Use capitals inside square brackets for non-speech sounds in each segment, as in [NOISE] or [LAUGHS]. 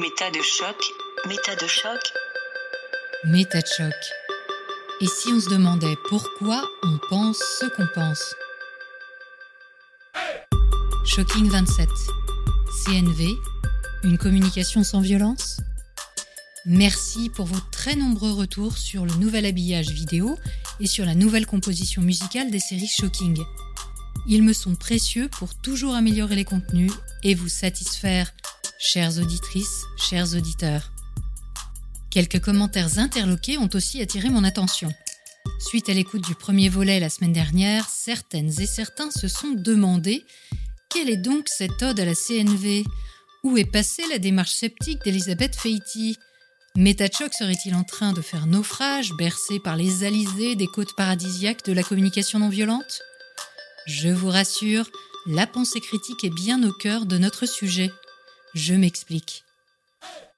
Méta de choc. Méta de choc. Méta de choc. Et si on se demandait pourquoi on pense ce qu'on pense? Shocking 27. CNV. Une communication sans violence? Merci pour vos très nombreux retours sur le nouvel habillage vidéo et sur la nouvelle composition musicale des séries Shocking. Ils me sont précieux pour toujours améliorer les contenus et vous satisfaire, chères auditrices, chers auditeurs. Quelques commentaires interloqués ont aussi attiré mon attention. Suite à l'écoute du premier volet la semaine dernière, certaines et certains se sont demandé quelle est donc cette ode à la CNV Où est passée la démarche sceptique d'Elisabeth Feiti Métachoc serait-il en train de faire naufrage, bercé par les alizés des côtes paradisiaques de la communication non violente? Je vous rassure, la pensée critique est bien au cœur de notre sujet. Je m'explique.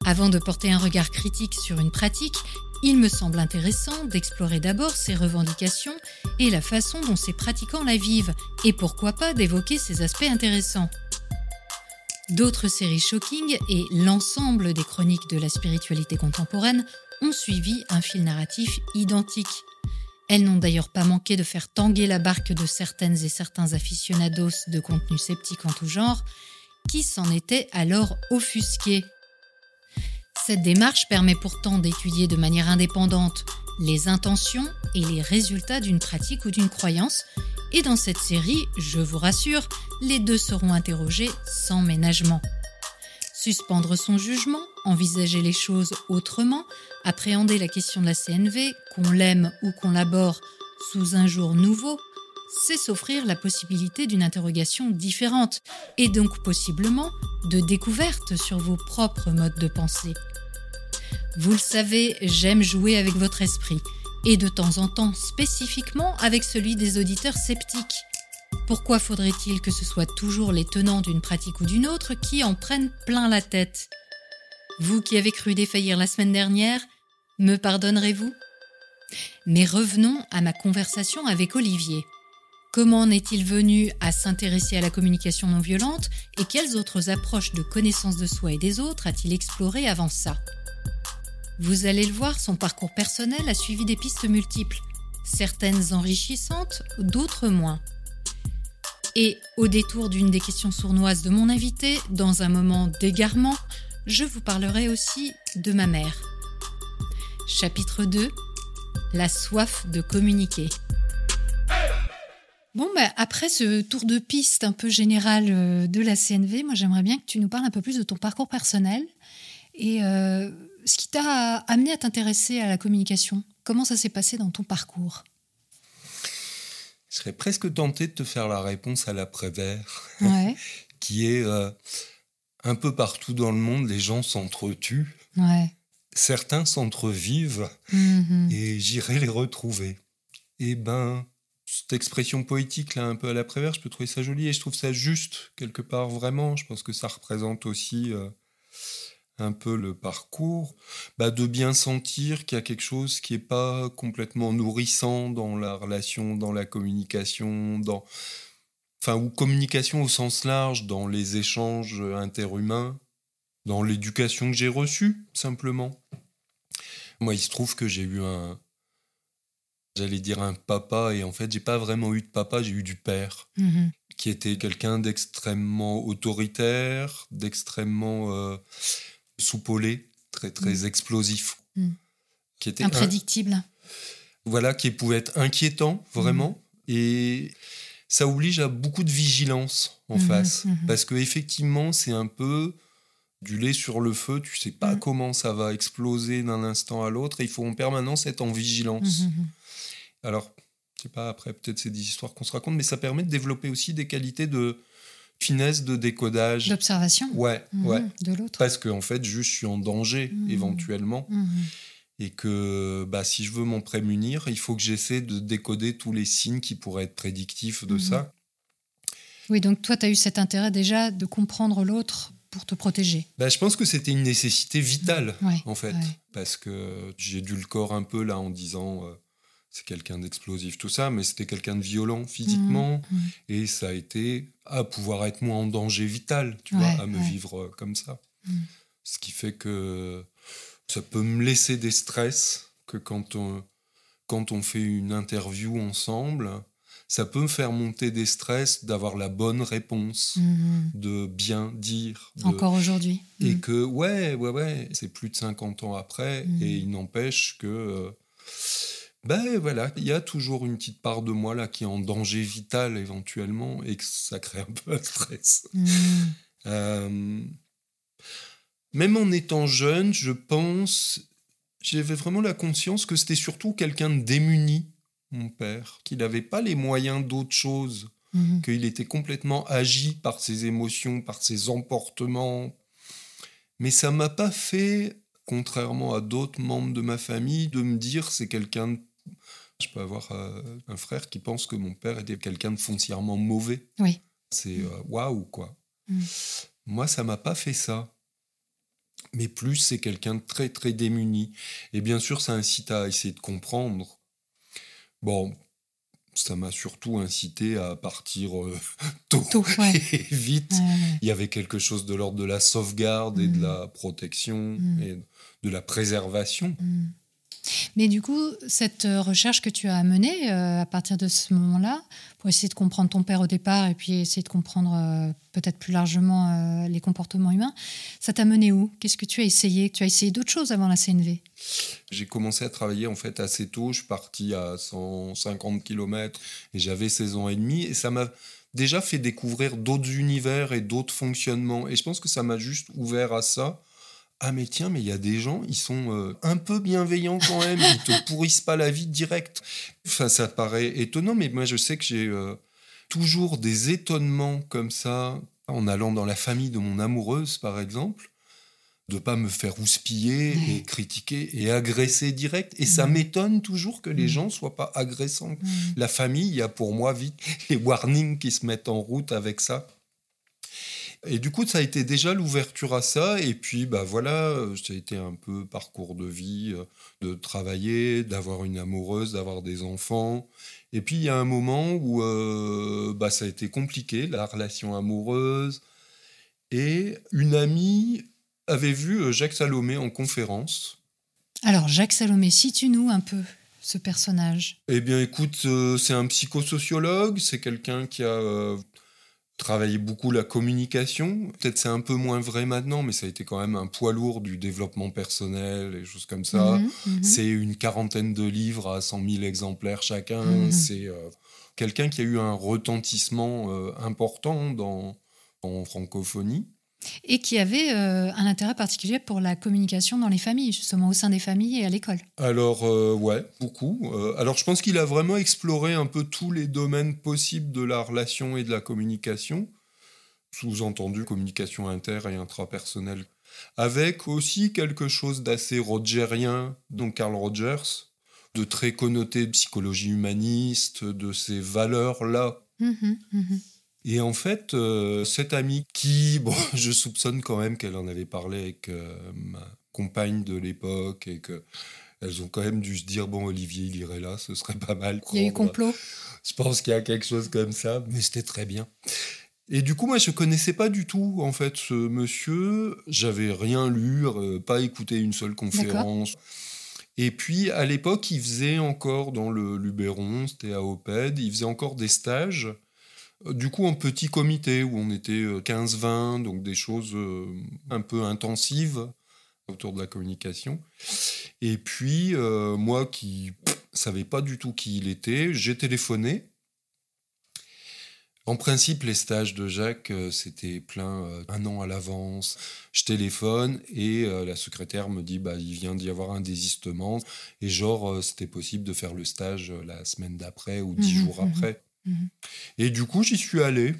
Avant de porter un regard critique sur une pratique, il me semble intéressant d'explorer d'abord ses revendications et la façon dont ses pratiquants la vivent, et pourquoi pas d'évoquer ses aspects intéressants. D'autres séries Shocking et l'ensemble des chroniques de la spiritualité contemporaine ont suivi un fil narratif identique. Elles n'ont d'ailleurs pas manqué de faire tanguer la barque de certaines et certains aficionados de contenu sceptique en tout genre, qui s'en étaient alors offusqués. Cette démarche permet pourtant d'étudier de manière indépendante les intentions et les résultats d'une pratique ou d'une croyance et dans cette série, je vous rassure, les deux seront interrogés sans ménagement. Suspendre son jugement, envisager les choses autrement, appréhender la question de la CNV, qu'on l'aime ou qu'on l'aborde sous un jour nouveau, c'est s'offrir la possibilité d'une interrogation différente et donc possiblement de découverte sur vos propres modes de pensée. Vous le savez, j'aime jouer avec votre esprit et de temps en temps spécifiquement avec celui des auditeurs sceptiques. Pourquoi faudrait-il que ce soit toujours les tenants d'une pratique ou d'une autre qui en prennent plein la tête? Vous qui avez cru défaillir la semaine dernière, me pardonnerez-vous? Mais revenons à ma conversation avec Olivier. Comment en est-il venu à s'intéresser à la communication non violente et quelles autres approches de connaissance de soi et des autres a-t-il exploré avant ça? Vous allez le voir, son parcours personnel a suivi des pistes multiples, certaines enrichissantes, d'autres moins. Et au détour d'une des questions sournoises de mon invité, dans un moment d'égarement, je vous parlerai aussi de ma mère. Chapitre 2 La soif de communiquer. Bon, bah, après ce tour de piste un peu général euh, de la CNV, moi j'aimerais bien que tu nous parles un peu plus de ton parcours personnel et euh, ce qui t'a amené à t'intéresser à la communication, comment ça s'est passé dans ton parcours? Je serais presque tenté de te faire la réponse à l'après-vert, ouais. [LAUGHS] qui est euh, un peu partout dans le monde, les gens s'entretuent. Ouais. Certains s'entrevivent Mhm. et j'irai les retrouver. Et ben, cette expression poétique là, un peu à l'après-vert, je peux trouver ça joli et je trouve ça juste quelque part vraiment. Je pense que ça représente aussi euh, un peu le parcours, bah, de bien sentir qu'il y a quelque chose qui n'est pas complètement nourrissant dans la relation, dans la communication, dans... Enfin, ou communication au sens large, dans les échanges interhumains, dans l'éducation que j'ai reçue, simplement. Moi, il se trouve que j'ai eu un... J'allais dire un papa, et en fait, j'ai pas vraiment eu de papa, j'ai eu du père Mhm. qui était quelqu'un d'extrêmement autoritaire, d'extrêmement euh, soupolé, très très Mm. explosif, Mm. qui était un- Imprédictible. voilà, qui pouvait être inquiétant vraiment, et ça oblige à beaucoup de vigilance en Mhm, face, mhm. parce que effectivement c'est un peu du lait sur le feu, tu sais pas Mm. comment ça va exploser d'un instant à l'autre, et il faut en permanence être en vigilance. Alors, je sais pas, après, peut-être c'est des histoires qu'on se raconte, mais ça permet de développer aussi des qualités de finesse de décodage. L'observation Ouais, Mhm. ouais. de l'autre. Parce que, en fait, juste, je suis en danger, Mhm. éventuellement. Mhm. Et que, bah, si je veux m'en prémunir, il faut que j'essaie de décoder tous les signes qui pourraient être prédictifs de ça. Oui, donc toi, tu as eu cet intérêt déjà de comprendre l'autre pour te protéger. Bah, je pense que c'était une nécessité vitale, Ouais, en fait. ouais. Parce que j'ai dû le corps un peu, là, en disant... euh, c'est quelqu'un d'explosif, tout ça, mais c'était quelqu'un de violent physiquement. Mhm. Et ça a été à pouvoir être moins en danger vital, tu Ouais, vois, à me ouais. vivre euh, comme ça. Mm. Ce qui fait que ça peut me laisser des stress que quand on, quand on fait une interview ensemble, ça peut me faire monter des stress d'avoir la bonne réponse, de bien dire. de- Encore aujourd'hui. Et que, ouais, ouais, ouais, c'est plus de 50 ans après, et il n'empêche que. euh, ben voilà, il y a toujours une petite part de moi là qui est en danger vital éventuellement, et que ça crée un peu un stress. Mhm. Euh, même en étant jeune, je pense, j'avais vraiment la conscience que c'était surtout quelqu'un de démuni, mon père, qu'il n'avait pas les moyens d'autre chose, Mhm. qu'il était complètement agi par ses émotions, par ses emportements. Mais ça m'a pas fait, contrairement à d'autres membres de ma famille, de me dire c'est quelqu'un de... Je peux avoir euh, un frère qui pense que mon père était quelqu'un de foncièrement mauvais. Oui. C'est euh, waouh, quoi. Mm. Moi, ça m'a pas fait ça. Mais plus, c'est quelqu'un de très, très démuni. Et bien sûr, ça incite à essayer de comprendre. Bon, ça m'a surtout incité à partir euh, [LAUGHS] tôt, Tôt, ouais. [LAUGHS] et vite. Ouais. Il y avait quelque chose de l'ordre de la sauvegarde et de Mm. la protection Mm. et de la préservation. Mm. Mais du coup, cette euh, recherche que tu as menée euh, à partir de ce moment-là, pour essayer de comprendre ton père au départ et puis essayer de comprendre euh, peut-être plus largement les comportements humains, ça t'a mené où? Qu'est-ce que tu as essayé? Tu as essayé d'autres choses avant la CNV J'ai commencé à travailler en fait assez tôt. Je suis parti à 150 km et j'avais 16 ans et demi. Et ça m'a déjà fait découvrir d'autres univers et d'autres fonctionnements. Et je pense que ça m'a juste ouvert à ça. Ah mais tiens, mais il y a des gens, ils sont euh, un peu bienveillants quand même, ils te pourrissent pas la vie direct. Enfin, ça paraît étonnant, mais moi je sais que j'ai euh, toujours des étonnements comme ça, en allant dans la famille de mon amoureuse par exemple, de pas me faire houspiller Ouais. et critiquer et agresser direct. Et ça Mhm. m'étonne toujours que les Mhm. gens soient pas agressants. Mm. La famille, il y a pour moi vite les warnings qui se mettent en route avec ça. Et du coup, ça a été déjà l'ouverture à ça. Et puis, bah voilà, euh, ça a été un peu parcours de vie, euh, de travailler, d'avoir une amoureuse, d'avoir des enfants. Et puis, il y a un moment où euh, bah, ça a été compliqué, la relation amoureuse. Et une amie avait vu euh, Jacques Salomé en conférence. Alors, Jacques Salomé, situe-nous un peu ce personnage. Eh bien, écoute, euh, c'est un psychosociologue, c'est quelqu'un qui a euh, travaillé beaucoup la communication. Peut-être c'est un peu moins vrai maintenant, mais ça a été quand même un poids lourd du développement personnel et choses comme ça. Mhm, mhm. C'est une quarantaine de livres à 100 000 exemplaires chacun. Mhm. C'est euh, quelqu'un qui a eu un retentissement euh, important dans, en francophonie. Et qui avait euh, un intérêt particulier pour la communication dans les familles, justement au sein des familles et à l'école. Alors, euh, ouais, beaucoup. Euh, alors, je pense qu'il a vraiment exploré un peu tous les domaines possibles de la relation et de la communication, sous-entendu communication inter et intrapersonnelle, avec aussi quelque chose d'assez rogerien, donc Carl Rogers, de très connoté de psychologie humaniste, de ces valeurs-là Mhm, mhm. Et en fait, euh, cette amie qui, [LAUGHS] bon, je soupçonne quand même qu'elle en avait parlé avec euh, ma compagne de l'époque et que elles ont quand même dû se dire bon, Olivier, il irait là, ce serait pas mal. Il y a eu complot. Je pense qu'il y a quelque chose comme ça, mais c'était très bien. Et du coup, moi, je connaissais pas du tout en fait ce monsieur. J'avais rien lu, euh, pas écouté une seule conférence. Et puis, à l'époque, il faisait encore dans le Luberon, c'était à Oped, il faisait encore des stages, du coup en petit comité, où on était euh, 15-20, donc des choses euh, un peu intensives autour de la communication. Et puis, euh, moi qui pff, savais pas du tout qui il était, j'ai téléphoné. En principe, les stages de Jacques, euh, c'était plein euh, un an à l'avance. Je téléphone et euh, la secrétaire me dit bah, il vient d'y avoir un désistement. Et genre, euh, c'était possible de faire le stage euh, la semaine d'après ou dix Mhm, jours mhm, après. Mhm. Et du coup, j'y suis allé.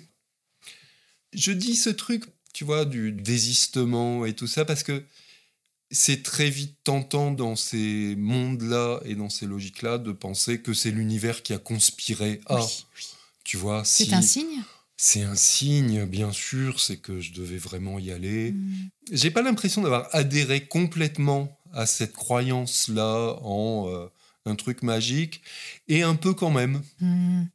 Je dis ce truc, tu vois, du désistement et tout ça, parce que c'est très vite tentant dans ces mondes-là et dans ces logiques-là de penser que c'est l'univers qui a conspiré. Ah, Oui, oui. tu vois, C'est si un signe? C'est un signe, bien sûr, c'est que je devais vraiment y aller. Mhm. J'ai pas l'impression d'avoir adhéré complètement à cette croyance-là en euh, un truc magique, et un peu quand même. Mhm.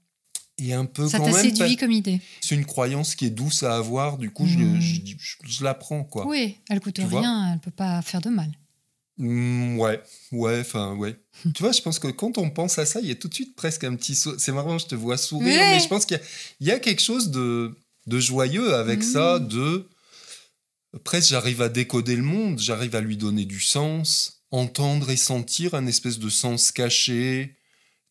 Et un peu Ça t'a séduit pas- comme idée. C'est une croyance qui est douce à avoir, du coup, je, Mm. je, je- je la prends, quoi. Oui, elle coûte Tu rien, elle peut pas faire de mal. Mm, ouais, ouais, enfin, ouais. tu vois, je pense que quand on pense à ça, il y a tout de suite presque un petit. C'est marrant, je te vois sourire, mais je pense qu'il y y a quelque chose de, de joyeux avec ça, de. Presque, j'arrive à décoder le monde, j'arrive à lui donner du sens, entendre et sentir un espèce de sens caché.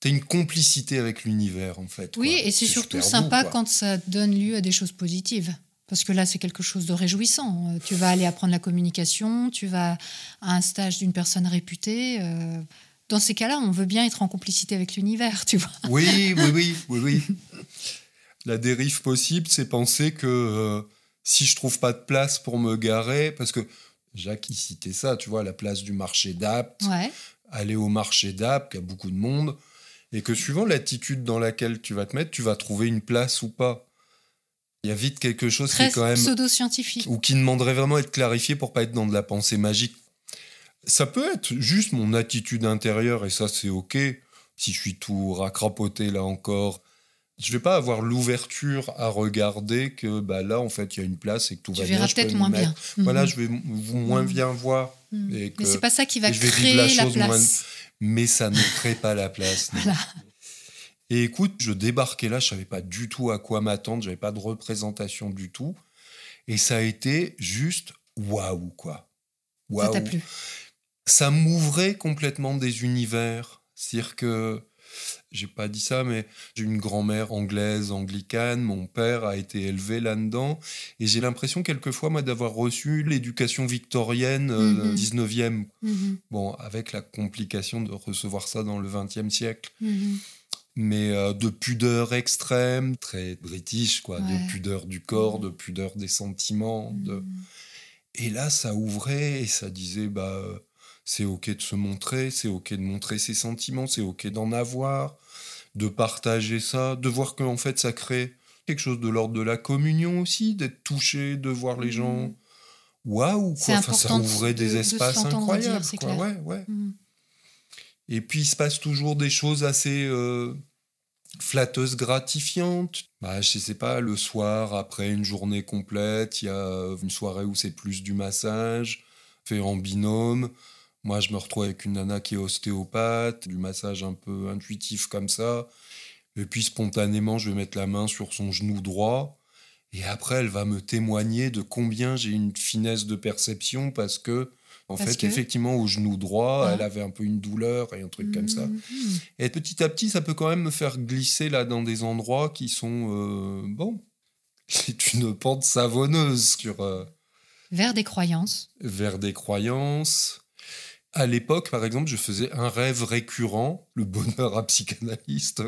T'as une complicité avec l'univers, en fait. Oui, quoi. et c'est surtout sympa quand ça donne lieu à des choses positives. Parce que là, c'est quelque chose de réjouissant. Euh, Tu vas aller apprendre la communication, tu vas à un stage d'une personne réputée. euh, Dans ces cas-là, on veut bien être en complicité avec l'univers, tu vois. Oui, oui, [LAUGHS] oui, oui, oui. La dérive possible, c'est penser que euh, si je trouve pas de place pour me garer, parce que Jacques, il citait ça, tu vois, la place du marché d'Apt, Ouais. aller au marché d'Apt, qui a beaucoup de monde, et que suivant l'attitude dans laquelle tu vas te mettre, tu vas trouver une place ou pas. Il y a vite quelque chose qui est quand même pseudo-scientifique. ou qui demanderait vraiment à être clarifié pour pas être dans de la pensée magique. Ça peut être juste mon attitude intérieure et ça c'est ok. Si je suis tout racrapoté là encore, je vais pas avoir l'ouverture à regarder que bah là en fait il y a une place et que tout Tu va bien. verras je peux peut-être moins mettre. bien. Voilà, Mhm. je vais m- moins Mhm. bien voir, Mhm. et Mais c'est pas ça qui va créer la place. moins- mais ça ne crée pas la place. [LAUGHS] Voilà. Et écoute, je débarquais là, je savais pas du tout à quoi m'attendre, j'avais pas de représentation du tout. Et ça a été juste waouh, quoi. Ça Waouh. t'a plu. Ça m'ouvrait complètement des univers. C'est-à-dire que, j'ai pas dit ça, mais j'ai une grand-mère anglaise, anglicane, mon père a été élevé là-dedans. Et j'ai l'impression, quelquefois, moi, d'avoir reçu l'éducation victorienne euh, Mhm. 19e. Mhm. Bon, avec la complication de recevoir ça dans le 20e siècle Mhm. mais euh, de pudeur extrême, très british, quoi, Ouais. de pudeur du corps, de pudeur des sentiments. de- Mhm. Et là, ça ouvrait et ça disait, bah, c'est ok de se montrer, c'est ok de montrer ses sentiments, c'est ok d'en avoir, de partager ça, de voir qu'en fait, ça crée quelque chose de l'ordre de la communion aussi, d'être touché, de voir les gens. Waouh, quoi. Enfin, ça ouvrait de- des espaces incroyables. dire, quoi. Ouais, ouais. Mhm. Et puis, il se passe toujours des choses assez euh, flatteuses, gratifiantes. Bah, je sais pas, le soir, après une journée complète, il y a une soirée où c'est plus du massage, fait en binôme. Moi, je me retrouve avec une nana qui est ostéopathe, du massage un peu intuitif comme ça. Et puis, spontanément, je vais mettre la main sur son genou droit. Et après, elle va me témoigner de combien j'ai une finesse de perception parce que, en Parce fait, que effectivement, au genou droit, Ah. elle avait un peu une douleur et un truc comme ça. Mhm. Et petit à petit, ça peut quand même me faire glisser là dans des endroits qui sont euh, bon. [LAUGHS] C'est une pente savonneuse sur euh, Vers des croyances. vers des croyances. À l'époque, par exemple, je faisais un rêve récurrent, le bonheur à psychanalyste,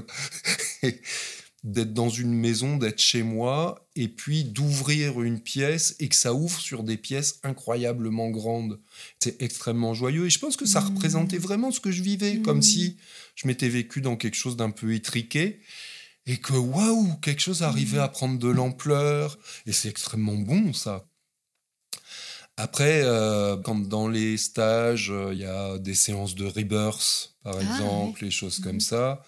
[LAUGHS] d'être dans une maison, d'être chez moi, et puis d'ouvrir une pièce et que ça ouvre sur des pièces incroyablement grandes. C'est extrêmement joyeux et je pense que ça Mhm. représentait vraiment ce que je vivais, Mhm. comme si je m'étais vécu dans quelque chose d'un peu étriqué et que waouh, quelque chose arrivait Mhm. à prendre de l'ampleur et c'est extrêmement bon ça. Après, euh, quand dans les stages, euh, il y a des séances de rebirth, par Ah, exemple, les choses Mhm. comme ça.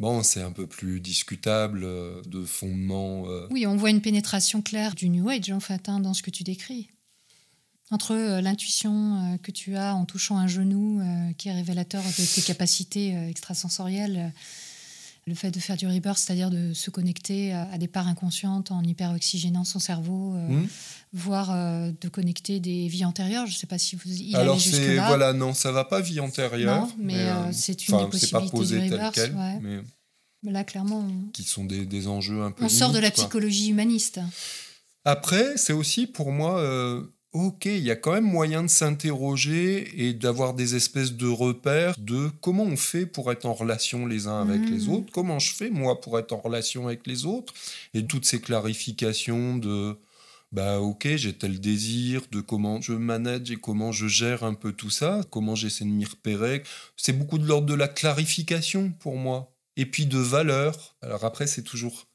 Bon, c'est un peu plus discutable euh, de fondement. euh, Oui, on voit une pénétration claire du New Age, en fait, hein, dans ce que tu décris. Entre euh, l'intuition que tu as en touchant un genou, qui est révélateur de tes capacités extrasensorielles, le fait de faire du rebirth, c'est-à-dire de se connecter à, à des parts inconscientes en hyperoxygénant son cerveau, euh, hmm. voire euh, de connecter des vies antérieures. Je ne sais pas si vous y Alors c'est voilà, non, ça va pas vie antérieure. Non, mais, euh, c'est une des c'est pas possibilités posé du tel reverse, quel, ouais. mais Mais Là, clairement, on, qui sont des, des enjeux un peu. on sort de la quoi. psychologie humaniste. Après, c'est aussi pour moi, ok, il y a quand même moyen de s'interroger et d'avoir des espèces de repères de comment on fait pour être en relation les uns avec les autres, comment je fais moi pour être en relation avec les autres, et toutes ces clarifications de, bah ok, j'ai tel désir, de comment je manage et comment je gère un peu tout ça, comment j'essaie de m'y repérer. C'est beaucoup de l'ordre de la clarification pour moi. Et puis de valeurs. Alors après, c'est toujours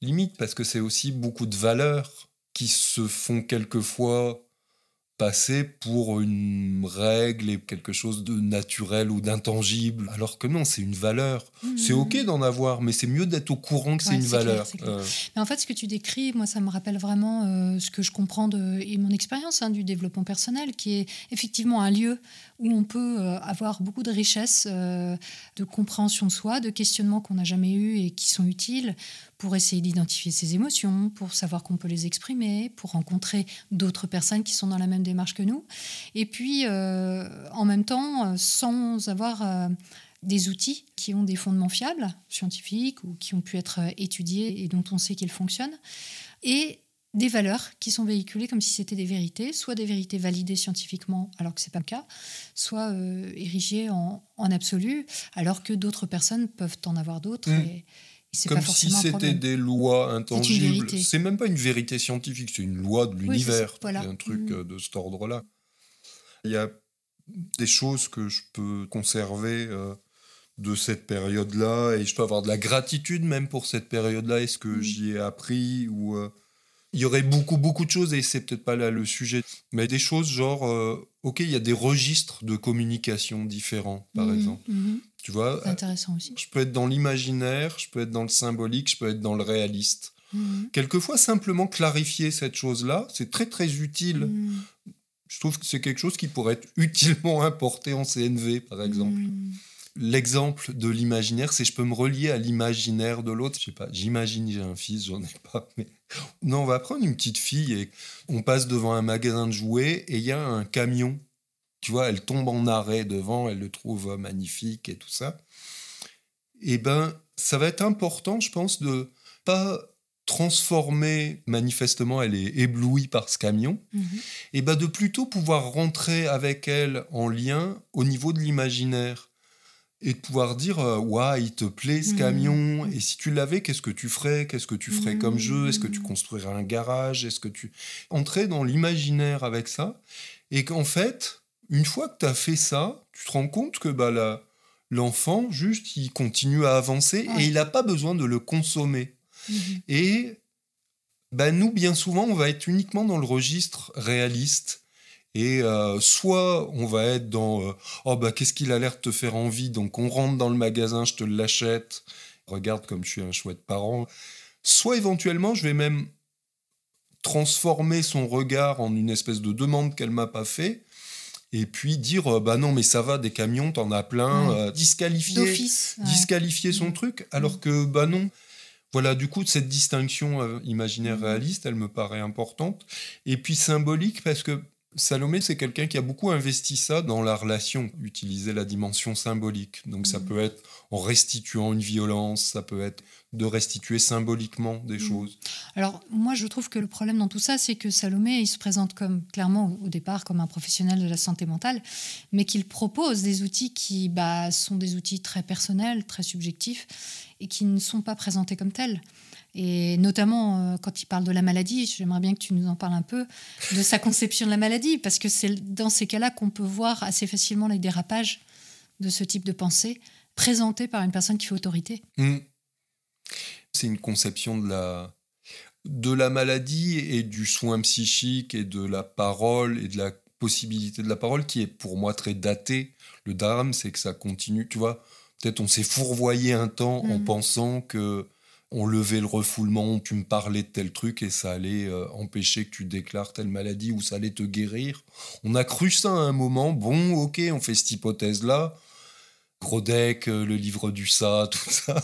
limite parce que c'est aussi beaucoup de valeurs qui se font quelquefois passer pour une règle et quelque chose de naturel ou d'intangible. Alors que non, c'est une valeur. C'est OK d'en avoir, mais c'est mieux d'être au courant que c'est Ouais, une c'est valeur. clair. Euh, Mais en fait, ce que tu décris, moi, ça me rappelle vraiment euh, ce que je comprends de, et mon expérience hein, du développement personnel, qui est effectivement un lieu où on peut euh, avoir beaucoup de richesses, de compréhension de soi, de questionnements qu'on n'a jamais eus et qui sont utiles pour essayer d'identifier ses émotions, pour savoir qu'on peut les exprimer, pour rencontrer d'autres personnes qui sont dans la même démarche que nous. Et puis, euh, en même temps, euh, sans avoir... euh, des outils qui ont des fondements fiables, scientifiques, ou qui ont pu être étudiés et dont on sait qu'ils fonctionnent, et des valeurs qui sont véhiculées comme si c'était des vérités, soit des vérités validées scientifiquement alors que c'est pas le cas, soit euh, érigées en, en absolu alors que d'autres personnes peuvent en avoir d'autres. Mm. Et, c'est Comme si c'était des lois intangibles. C'est même pas une vérité scientifique, c'est une loi de l'univers. ça, voilà. C'est un truc Mm. euh, de cet ordre-là. Il y a des choses que je peux conserver euh, de cette période-là et je peux avoir de la gratitude même pour cette période-là. Est-ce que j'y ai appris ou euh, il y aurait beaucoup beaucoup de choses et c'est peut-être pas là le sujet, mais des choses genre euh, ok il y a des registres de communication différents par Mhm, exemple. mhm. Tu vois, C'est intéressant aussi. je peux être dans l'imaginaire, je peux être dans le symbolique, je peux être dans le réaliste. Mhm. Quelquefois, simplement clarifier cette chose-là, c'est très très utile. Je trouve que c'est quelque chose qui pourrait être utilement [LAUGHS] importé en CNV, par exemple. L'exemple de l'imaginaire, c'est je peux me relier à l'imaginaire de l'autre. Je sais pas, j'imagine j'ai un fils, j'en ai pas, mais non, on va prendre une petite fille et on passe devant un magasin de jouets et il y a un camion. Tu vois, elle tombe en arrêt devant, elle le trouve magnifique et tout ça. Eh ben, ça va être important, je pense, de pas transformer, manifestement, elle est éblouie par ce camion, Mhm. et ben de plutôt pouvoir rentrer avec elle en lien au niveau de l'imaginaire et de pouvoir dire euh, Ouah, il te plaît ce Mhm. camion et si tu l'avais qu'est-ce que tu ferais? Qu'est-ce que tu ferais comme jeu? Est-ce que tu construirais un garage? Est-ce que tu entrer dans l'imaginaire avec ça et qu'en fait une fois que tu as fait ça tu te rends compte que bah la- l'enfant juste il continue à avancer Ouais. et il n'a pas besoin de le consommer Mhm. et ben, nous, bien souvent, on va être uniquement dans le registre réaliste. Et euh, soit on va être dans euh, oh bah qu'est-ce qu'il a l'air de te faire envie? Donc on rentre dans le magasin je te l'achète regarde comme je suis un chouette parent soit éventuellement je vais même transformer son regard en une espèce de demande qu'elle m'a pas fait et puis dire euh, bah non mais ça va des camions t'en as plein euh, disqualifier ouais. disqualifier son Mm. truc, alors que bah non. Voilà, du coup, cette distinction euh, imaginaire Mm. réaliste, elle me paraît importante. Et puis symbolique, parce que Salomé, c'est quelqu'un qui a beaucoup investi ça dans la relation, utiliser la dimension symbolique. Donc ça Mm. peut être en restituant une violence, ça peut être de restituer symboliquement des Mm. choses. Alors, moi, je trouve que le problème dans tout ça, c'est que Salomé, il se présente comme, clairement, au départ, comme un professionnel de la santé mentale, mais qu'il propose des outils qui bah, sont des outils très personnels, très subjectifs, et qui ne sont pas présentés comme tels. Et notamment, euh, quand il parle de la maladie, j'aimerais bien que tu nous en parles un peu de sa conception de la maladie, parce que c'est dans ces cas-là qu'on peut voir assez facilement les dérapages de ce type de pensée présentés par une personne qui fait autorité. Mm. C'est une conception de la, de la maladie et du soin psychique et de la parole et de la possibilité de la parole qui est pour moi très datée. Le drame, c'est que ça continue. Tu vois, peut-être on s'est fourvoyé un temps en Mhm. pensant que on levait le refoulement, tu me parlais de tel truc et ça allait euh, empêcher que tu déclares telle maladie ou ça allait te guérir. On a cru ça à un moment. Bon, ok, on fait cette hypothèse-là. Grodek, euh, le livre du ça, [LAUGHS] tout ça.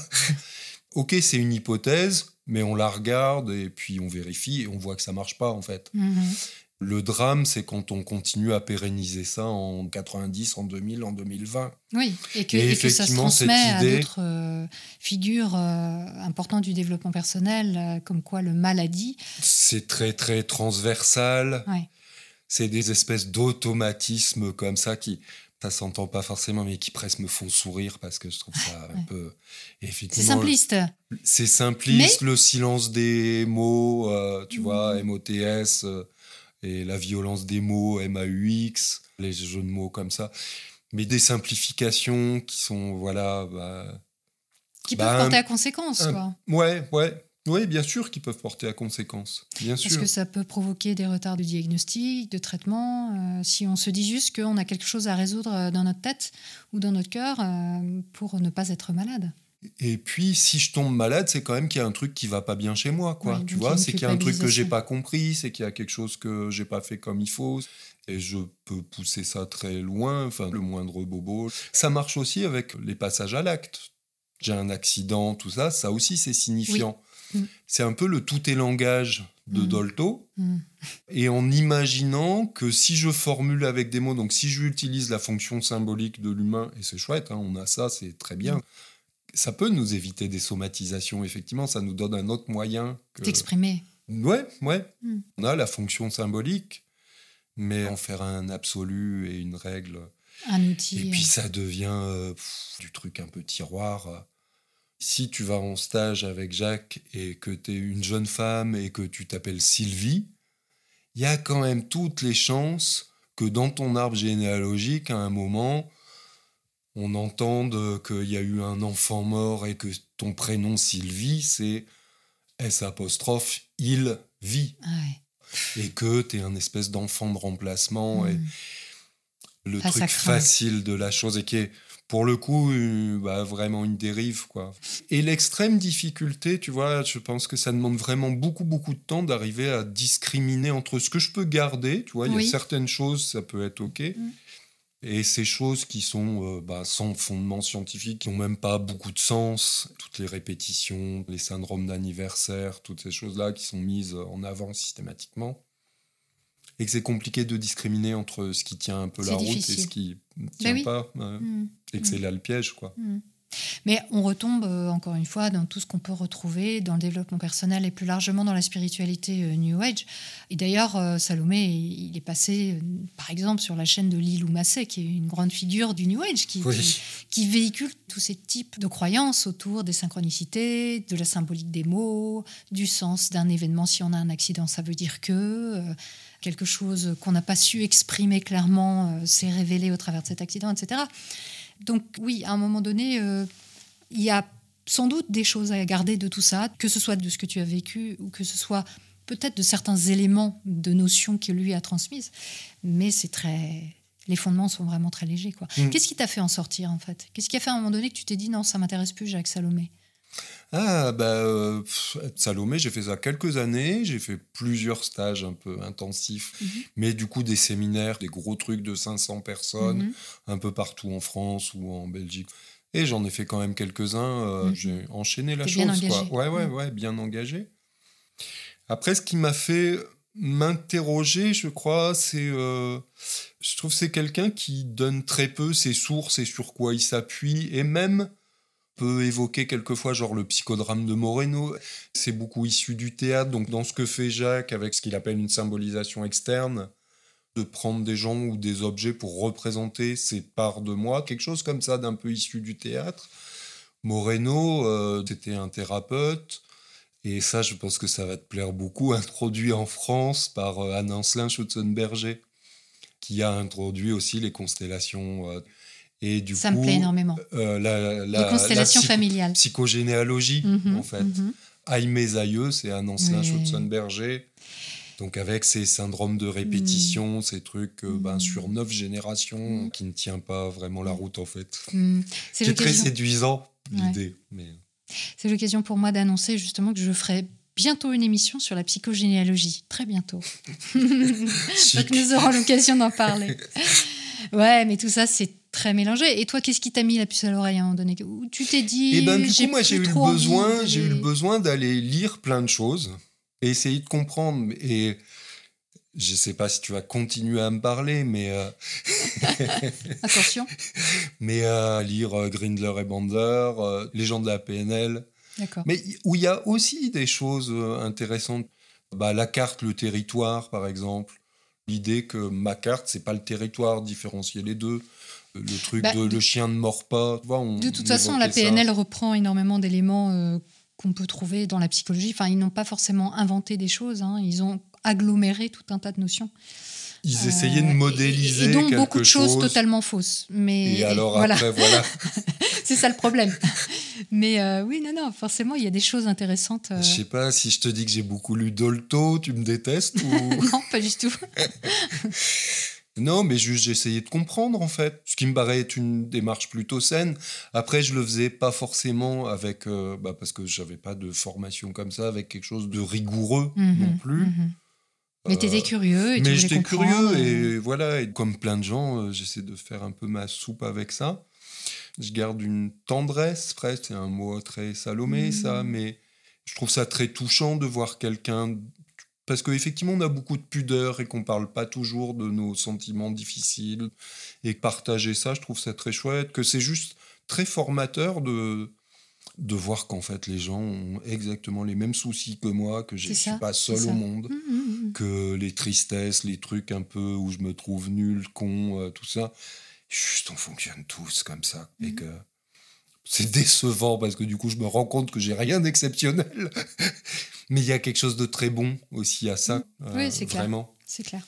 ok, c'est une hypothèse, mais on la regarde et puis on vérifie et on voit que ça marche pas en fait. Mhm. Le drame, c'est quand on continue à pérenniser ça en 90, en 2000, en 2020. Oui, et que, Et et que ça se transmet à idée- d'autres euh, figures euh, importantes du développement personnel, euh, comme quoi le maladie. C'est très très transversal. Ouais. C'est des espèces d'automatismes comme ça qui, ça s'entend pas forcément, mais qui presque me font sourire parce que je trouve ça un Ouais. peu. C'est simpliste. C'est simpliste, le silence des mots, tu vois. MOTS, euh, et la violence des mots, MAUX, les jeux de mots comme ça. Mais des simplifications qui sont, voilà, bah, Qui Bah, peuvent porter un- à conséquence. un- quoi. ouais, ouais. Oui, bien sûr qu'ils peuvent porter à conséquence. Bien Parce sûr. que ça peut provoquer des retards de diagnostic, de traitement, euh, si on se dit juste qu'on a quelque chose à résoudre euh, dans notre tête ou dans notre cœur euh, pour ne pas être malade? Et puis, si je tombe malade, c'est quand même qu'il y a un truc qui va pas bien chez moi, quoi. Tu vois, c'est qu'il y a un truc que j'ai pas compris, c'est qu'il y a quelque chose que j'ai pas fait comme il faut. Et je peux pousser ça très loin, enfin, le moindre bobo. Ça marche aussi avec les passages à l'acte. J'ai un accident, tout ça, ça aussi c'est signifiant. Mm. C'est un peu le tout est langage de Mm. Dolto. Mm. Et en imaginant que si je formule avec des mots, donc si j'utilise la fonction symbolique de l'humain, et c'est chouette, hein, on a ça, c'est très bien, ça peut nous éviter des somatisations, effectivement, ça nous donne un autre moyen. Que... T'exprimer. Ouais, ouais. Mm. On a la fonction symbolique, mais en faire un absolu et une règle. Un outil. Et puis ça devient euh, pff, du truc un peu tiroir. euh. Si tu vas en stage avec Jacques et que tu es une jeune femme et que tu t'appelles Sylvie, il y a quand même toutes les chances que dans ton arbre généalogique, à un moment, on entende qu'il y a eu un enfant mort et que ton prénom Sylvie, c'est S apostrophe, il vit. Ah ouais. Et que tu es un espèce d'enfant de remplacement. Et Mm. le Ah, truc facile de la chose et qui est pour le coup euh, bah, vraiment une dérive quoi. Et l'extrême difficulté, tu vois, je pense que ça demande vraiment beaucoup beaucoup de temps d'arriver à discriminer entre ce que je peux garder, tu vois, il y a certaines choses ça peut être OK. Mm. Et ces choses qui sont euh, bah, sans fondement scientifique, qui n'ont même pas beaucoup de sens, toutes les répétitions, les syndromes d'anniversaire, toutes ces choses-là qui sont mises en avant systématiquement. Et que c'est compliqué de discriminer entre ce qui tient un peu la route et ce qui ne tient oui. pas. ouais. Mm. Et que c'est là le piège, quoi. Mm. Mais on retombe euh, encore une fois dans tout ce qu'on peut retrouver dans le développement personnel et plus largement dans la spiritualité euh, New Age. Et d'ailleurs, euh, Salomé, il est passé, par exemple, sur la chaîne de Lilou Massé, qui est une grande figure du New Age, qui, Oui. qui, qui véhicule tous ces types de croyances autour des synchronicités, de la symbolique des mots, du sens d'un événement. Si on a un accident, ça veut dire que quelque chose qu'on n'a pas su exprimer clairement s'est révélé au travers de cet accident, etc. Donc oui, à un moment donné, euh, il y a sans doute des choses à garder de tout ça, que ce soit de ce que tu as vécu ou que ce soit peut-être de certains éléments de notions qu'il lui a transmises. Mais c'est très... Les fondements sont vraiment très légers. quoi. Mm. Qu'est-ce qui t'a fait en sortir, en fait? Qu'est-ce qui a fait à un moment donné que tu t'es dit, non, ça m'intéresse plus, Jacques Salomé Ah, bah, euh, Salomé, j'ai fait ça quelques années. J'ai fait plusieurs stages un peu intensifs. Mhm. Mais du coup, des séminaires, des gros trucs de 500 personnes, Mhm. un peu partout en France ou en Belgique. Et j'en ai fait quand même quelques-uns. euh, Mhm. J'ai enchaîné la chose. bien quoi. Ouais, ouais, ouais, bien engagé. Après, ce qui m'a fait m'interroger, je crois, c'est. euh, je trouve que c'est quelqu'un qui donne très peu ses sources et sur quoi il s'appuie. Et même peut évoquer quelquefois genre le psychodrame de Moreno. C'est beaucoup issu du théâtre, donc dans ce que fait Jacques avec ce qu'il appelle une symbolisation externe, de prendre des gens ou des objets pour représenter ces parts de moi, quelque chose comme ça d'un peu issu du théâtre. Moreno, euh, c'était un thérapeute, et ça je pense que ça va te plaire beaucoup, [LAUGHS] introduit en France par euh, Anne Ancelin Schutzenberger, qui a introduit aussi les constellations. euh, et du Ça coup, me plaît énormément. euh, la, la, Les constellations la familiales. psychogénéalogie, Mhm, en fait. mhm. Aïe mes aïeux, c'est un ancien Oui. Schutzenberger. Donc avec ces syndromes de répétition, ces trucs euh, ben, Mm. sur neuf générations qui ne tient pas vraiment la route en fait. C'est très séduisant l'idée. Mais... C'est l'occasion pour moi d'annoncer justement que je ferai bientôt une émission sur la psychogénéalogie. Très bientôt. [LAUGHS] Donc nous aurons l'occasion d'en parler. [LAUGHS] Ouais, mais tout ça, c'est très mélangé. Et toi, qu'est-ce qui t'a mis la puce à l'oreille à un moment donné? Tu t'es dit. Et ben du coup moi j'ai eu le besoin, j'ai eu le besoin d'aller lire plein de choses et essayer de comprendre. Et je sais pas si tu vas continuer à me parler, mais euh, [LAUGHS] Attention. mais euh, lire euh, Grindler et Bander, euh, les gens de la PNL. D'accord. Mais où il y a aussi des choses intéressantes. Bah, la carte, le territoire, par exemple. L'idée que ma carte, c'est pas le territoire, différencier les deux. Le truc Bah, de le chien ne mord pas. tu vois, on De toute façon, la ça. PNL reprend énormément d'éléments euh, qu'on peut trouver dans la psychologie. Enfin, ils n'ont pas forcément inventé des choses. hein. Ils ont aggloméré tout un tas de notions. Ils essayaient de Euh, modéliser et, et donc quelque beaucoup de choses chose. totalement fausses. Mais Et alors voilà. après, voilà. [LAUGHS] c'est ça le problème. [LAUGHS] Mais euh, oui, non, non, forcément, il y a des choses intéressantes. euh. Je sais pas si je te dis que j'ai beaucoup lu Dolto, tu me détestes ou... [LAUGHS] non, pas du tout. Non, mais juste j'essayais de comprendre en fait, ce qui me paraît être une démarche plutôt saine. Après, je le faisais pas forcément avec, euh, bah, parce que j'avais pas de formation comme ça, avec quelque chose de rigoureux non Mhm, plus. mhm. Mais Euh, t'étais curieux et mais j'étais curieux et- et voilà, et comme plein de gens, euh, j'essaie de faire un peu ma soupe avec ça. Je garde une tendresse, presque, c'est un mot très salomé Mhm. ça, mais je trouve ça très touchant de voir quelqu'un parce qu'effectivement, on a beaucoup de pudeur et qu'on parle pas toujours de nos sentiments difficiles. Et partager ça, je trouve ça très chouette. Que c'est juste très formateur de, de voir qu'en fait, les gens ont exactement les mêmes soucis que moi, que je ne suis pas seul au monde, Mhm, mhm. que les tristesses, les trucs un peu où je me trouve nul, con, euh, tout ça, juste on fonctionne tous comme ça. Et que c'est décevant parce que du coup, je me rends compte que j'ai rien d'exceptionnel. [LAUGHS] Mais il y a quelque chose de très bon aussi à ça. Mhm. Oui, euh, c'est clair. Vraiment. C'est clair.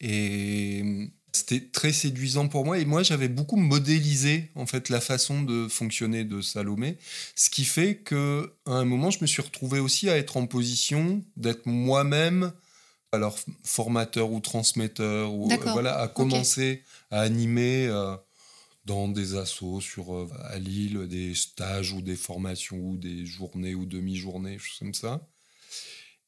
Et c'était très séduisant pour moi. Et moi, j'avais beaucoup modélisé en fait la façon de fonctionner de Salomé, ce qui fait que à un moment, je me suis retrouvé aussi à être en position d'être moi-même, alors formateur ou transmetteur, ou euh, voilà, à commencer à animer. euh, dans des assos sur euh, à Lille, des stages ou des formations ou des journées ou demi-journées, choses comme ça.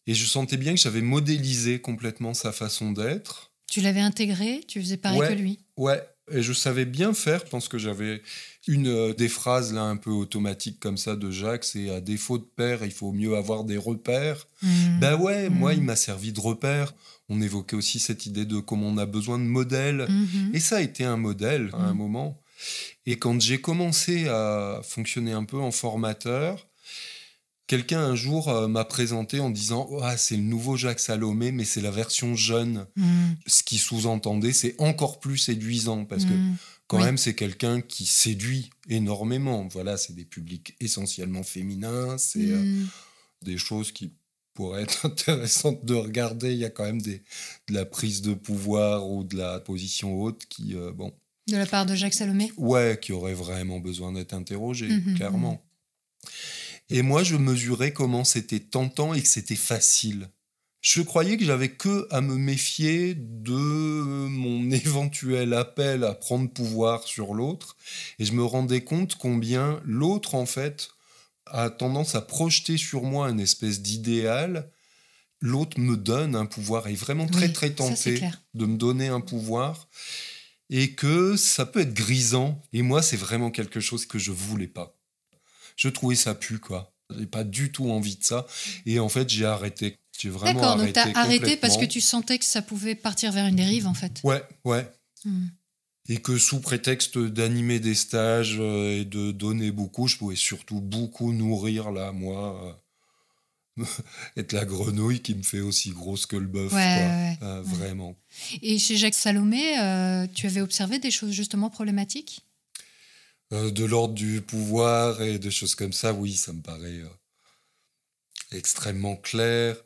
Et je sentais bien que j'avais modélisé complètement sa façon d'être. Tu l'avais intégré, tu faisais pareil Ouais. que lui? Ouais, et je savais bien faire. Je pense que j'avais une euh, des phrases là un peu automatiques comme ça de Jacques, c'est à défaut de père, il faut mieux avoir des repères. Mhm. Ben ouais, Mhm. moi il m'a servi de repère. On évoquait aussi cette idée de comment on a besoin de modèles. Mhm. Et ça a été un modèle à un Mhm. moment. Et quand j'ai commencé à fonctionner un peu en formateur, quelqu'un un jour euh, m'a présenté en disant Ah, c'est le nouveau Jacques Salomé, mais c'est la version jeune. Mhm. Ce qui sous-entendait, c'est encore plus séduisant parce que Mhm. quand Oui. même, c'est quelqu'un qui séduit énormément. Voilà, c'est des publics essentiellement féminins, c'est euh, Mhm. des choses qui pourraient être [LAUGHS] intéressantes de regarder. Il y a quand même des, de la prise de pouvoir ou de la position haute qui, euh, bon, De la part de Jacques Salomé. ouais, qui aurait vraiment besoin d'être interrogé, Mhm, clairement. Et moi, je mesurais comment c'était tentant et que c'était facile. Je croyais que j'avais que à me méfier de mon [LAUGHS] éventuel appel à prendre pouvoir sur l'autre, et je me rendais compte combien l'autre, en fait, a tendance à projeter sur moi une espèce d'idéal. L'autre me donne un pouvoir, est vraiment très Oui, très tenté de me donner un pouvoir et que ça peut être grisant. Et moi, c'est vraiment quelque chose que je voulais pas. Je trouvais ça pu, quoi. J'ai pas du tout envie de ça. Et en fait, j'ai arrêté. J'ai vraiment D'accord, donc t'as arrêté parce que tu sentais que ça pouvait partir vers une dérive, en fait. Ouais, ouais. Mhm. Et que sous prétexte d'animer des stages euh, et de donner beaucoup, je pouvais surtout beaucoup nourrir, là, moi. [LAUGHS] être la grenouille qui me fait aussi grosse que le bœuf, Ouais, quoi. ouais, Euh, ouais. Vraiment. Et chez Jacques Salomé, euh, tu avais observé des choses justement problématiques? Euh, de l'ordre du pouvoir et des choses comme ça, oui, ça me paraît extrêmement clair.